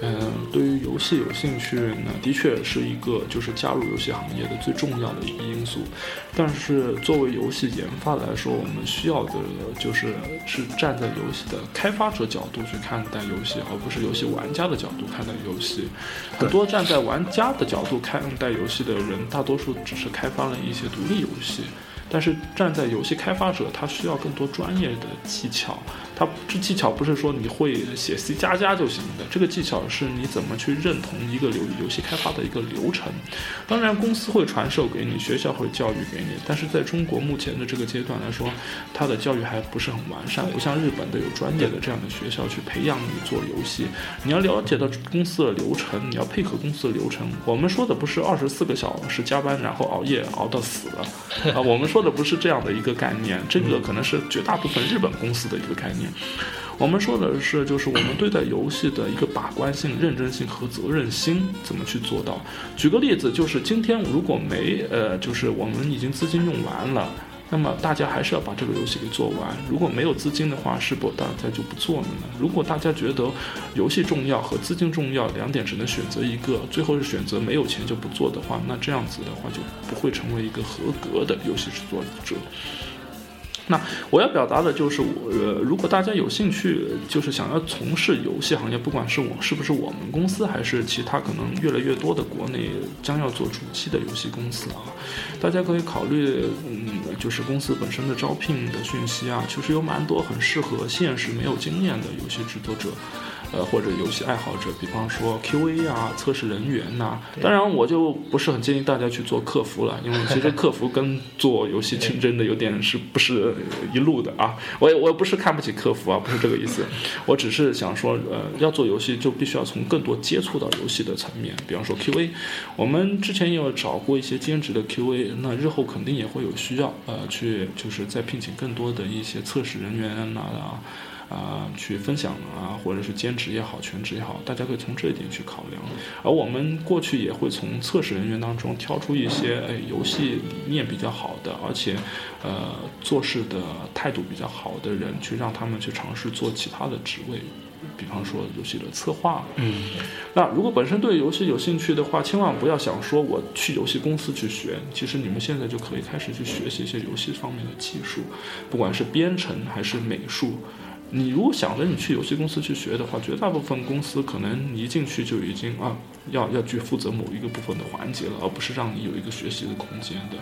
Speaker 4: 嗯、对于游戏有兴趣呢，的确是一个就是加入游戏行业的最重要的一个因素。但是作为游戏研发来说，我们需要的就是是站在游戏的开发者角度去看待游戏，而不是游戏玩家的角度看待游戏。很多站在玩家的角度看待游戏的人，大多数只是开发了一些独立游戏。但是站在游戏开发者，他需要更多专业的技巧。他这技巧不是说你会写 C 加加就行的，这个技巧是你怎么去认同一个游游戏开发的一个流程。当然，公司会传授给你，学校会教育给你，但是在中国目前的这个阶段来说，它的教育还不是很完善，不像日本的有专业的这样的学校去培养你做游戏。你要了解到公司的流程，你要配合公司的流程。我们说的不是二十四个小时加班，然后熬夜熬到死了啊，我们说的不是这样的一个概念，这个可能是绝大部分日本公司的一个概念。我们说的是，就是我们对待游戏的一个把关性、认真性和责任心怎么去做到？举个例子，就是今天如果没呃，就是我们已经资金用完了，那么大家还是要把这个游戏给做完。如果没有资金的话，是否大家就不做了呢？如果大家觉得游戏重要和资金重要两点只能选择一个，最后是选择没有钱就不做的话，那这样子的话就不会成为一个合格的游戏制作者。那我要表达的就是，我呃，如果大家有兴趣，就是想要从事游戏行业，不管是我是不是我们公司，还是其他可能越来越多的国内将要做主机的游戏公司啊，大家可以考虑，嗯，就是公司本身的招聘的讯息啊，其实有蛮多很适合现实没有经验的游戏制作者。呃，或者游戏爱好者，比方说 QA 啊，测试人员呐。当然，我就不是很建议大家去做客服了，因为其实客服跟做游戏竞争的有点是不是一路的啊？我也我也不是看不起客服啊，不是这个意思。我只是想说，呃，要做游戏就必须要从更多接触到游戏的层面，比方说 QA。我们之前也有找过一些兼职的 QA，那日后肯定也会有需要，呃，去就是再聘请更多的一些测试人员啊。啊，去分享啊，或者是兼职也好，全职也好，大家可以从这一点去考量。而我们过去也会从测试人员当中挑出一些，哎，游戏理念比较好的，而且，呃，做事的态度比较好的人，去让他们去尝试做其他的职位，比方说游戏的策划。
Speaker 6: 嗯，
Speaker 4: 那如果本身对游戏有兴趣的话，千万不要想说我去游戏公司去学，其实你们现在就可以开始去学习一些游戏方面的技术，不管是编程还是美术。你如果想着你去游戏公司去学的话，绝大部分公司可能一进去就已经啊，要要去负责某一个部分的环节了，而不是让你有一个学习的空间的。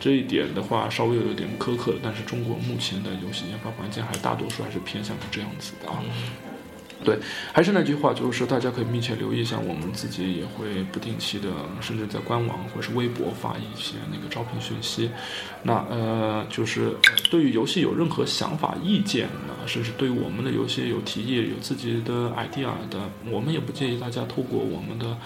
Speaker 4: 这一点的话，稍微有点苛刻，但是中国目前的游戏研发环境还大多数还是偏向于这样子的啊。对，还是那句话，就是大家可以密切留意一下，我们自己也会不定期的，甚至在官网或是微博发一些那个招聘讯息。那呃，就是对于游戏有任何想法、意见呢，甚至对于我们的游戏有提议、有自己的 idea 的，我们也不建议大家透过我们的。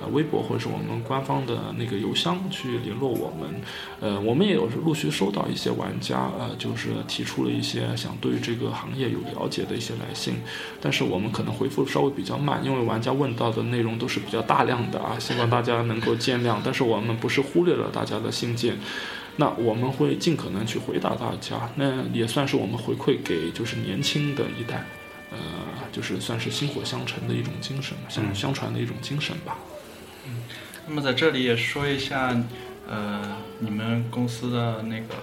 Speaker 4: 呃，微博或者是我们官方的那个邮箱去联络我们，呃，我们也有陆续收到一些玩家，呃，就是提出了一些想对这个行业有了解的一些来信，但是我们可能回复稍微比较慢，因为玩家问到的内容都是比较大量的啊，希望大家能够见谅。但是我们不是忽略了大家的信件，那我们会尽可能去回答大家，那也算是我们回馈给就是年轻的一代，呃，就是算是薪火相承的一种精神，相相传的一种精神吧。
Speaker 2: 那么在这里也说一下，呃，你们公司的那个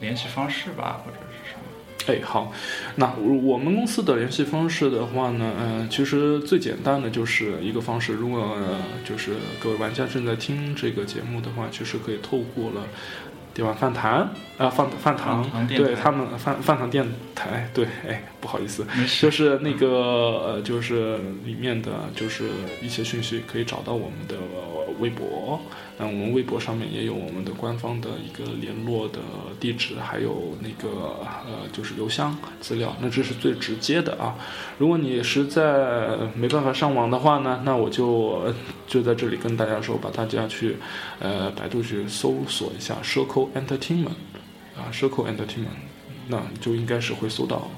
Speaker 2: 联系方式吧，或者是什么？
Speaker 4: 哎，好，那我们公司的联系方式的话呢，嗯，其实最简单的就是一个方式，如果就是各位玩家正在听这个节目的话，其实可以透过了。电玩饭堂啊，饭饭堂，对他们饭饭堂电台，对，哎，不好意思，就是那个呃，就是里面的就是一些讯息可以找到我们的微博。那我们微博上面也有我们的官方的一个联络的地址，还有那个呃，就是邮箱资料。那这是最直接的啊。如果你实在没办法上网的话呢，那我就就在这里跟大家说，把大家去呃百度去搜索一下 “Circle Entertainment” 啊，“Circle Entertainment”，那就应该是会搜到，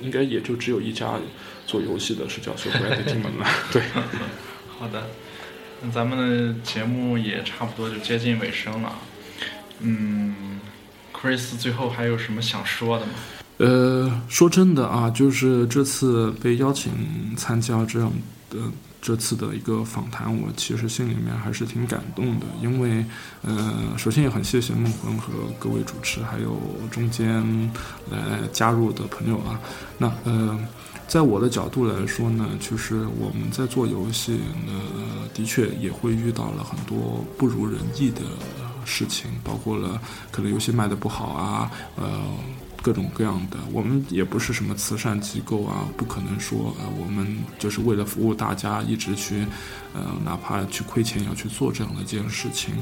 Speaker 4: 应该也就只有一家做游戏的是叫 “Circle Entertainment” 了。对，
Speaker 2: 好的。那咱们的节目也差不多就接近尾声了，嗯，Chris 最后还有什么想说的吗？
Speaker 4: 呃，说真的啊，就是这次被邀请参加这样的这次的一个访谈，我其实心里面还是挺感动的，因为呃，首先也很谢谢孟魂和各位主持，还有中间来加入的朋友啊，那呃。在我的角度来说呢，就是我们在做游戏呃，的确也会遇到了很多不如人意的事情，包括了可能游戏卖的不好啊，呃。各种各样的，我们也不是什么慈善机构啊，不可能说呃，我们就是为了服务大家，一直去，呃，哪怕去亏钱也要去做这样的一件事情。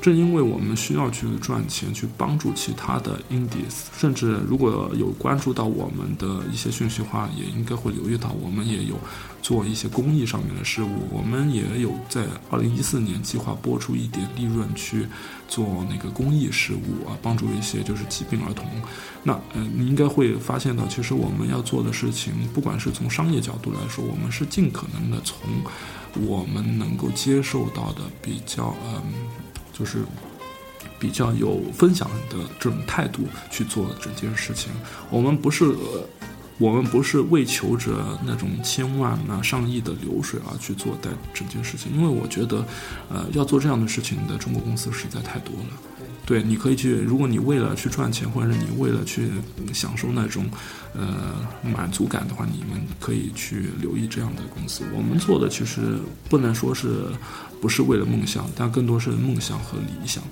Speaker 4: 正因为我们需要去赚钱，去帮助其他的 indies，甚至如果有关注到我们的一些讯息的话，也应该会留意到，我们也有做一些公益上面的事务，我们也有在二零一四年计划拨出一点利润去做那个公益事务啊，帮助一些就是疾病儿童。那呃，你应该会发现到，其实我们要做的事情，不管是从商业角度来说，我们是尽可能的从我们能够接受到的比较嗯，就是比较有分享的这种态度去做整件事情。我们不是呃，我们不是为求着那种千万啊、上亿的流水而去做的整件事情，因为我觉得，呃，要做这样的事情的中国公司实在太多了。对，你可以去。如果你为了去赚钱，或者是你为了去享受那种，呃，满足感的话，你们可以去留意这样的公司。我们做的其实不能说是不是为了梦想，但更多是梦想和理想。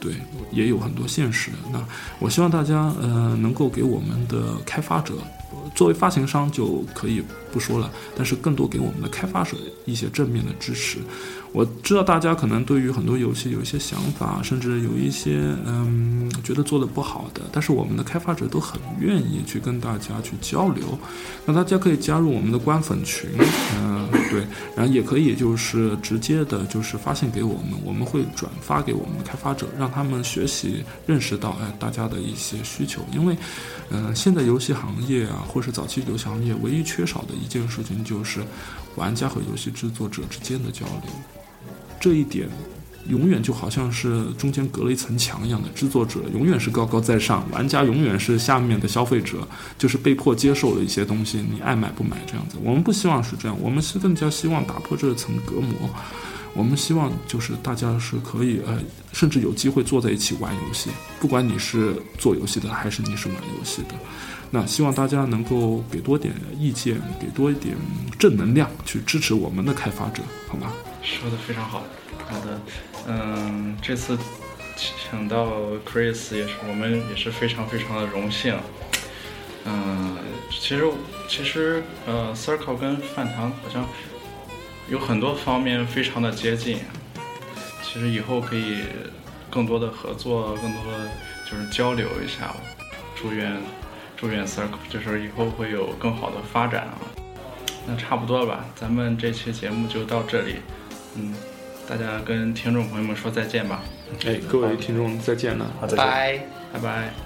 Speaker 4: 对，也有很多现实的。那我希望大家呃能够给我们的开发者，作为发行商就可以不说了，但是更多给我们的开发者一些正面的支持。我知道大家可能对于很多游戏有一些想法，甚至有一些嗯觉得做的不好的，但是我们的开发者都很愿意去跟大家去交流。那大家可以加入我们的官粉群，嗯，对，然后也可以就是直接的，就是发信给我们，我们会转发给我们的开发者，让他们学习认识到哎大家的一些需求。因为嗯，现在游戏行业啊，或是早期游戏行业，唯一缺少的一件事情就是玩家和游戏制作者之间的交流。这一点，永远就好像是中间隔了一层墙一样的。制作者永远是高高在上，玩家永远是下面的消费者，就是被迫接受了一些东西，你爱买不买这样子。我们不希望是这样，我们是更加希望打破这层隔膜。我们希望就是大家是可以呃，甚至有机会坐在一起玩游戏，不管你是做游戏的还是你是玩游戏的。那希望大家能够给多点意见，给多一点正能量，去支持我们的开发者，好吗？
Speaker 2: 说的非常好，好的，嗯，这次请到 Chris 也是我们也是非常非常的荣幸，嗯，其实其实呃，Circle 跟饭堂好像有很多方面非常的接近，其实以后可以更多的合作，更多的就是交流一下，祝愿祝愿 Circle 就是以后会有更好的发展啊，那差不多吧，咱们这期节目就到这里。嗯，大家跟听众朋友们说再见吧。
Speaker 4: 哎，各位听众再见了，
Speaker 3: 拜
Speaker 2: 拜拜。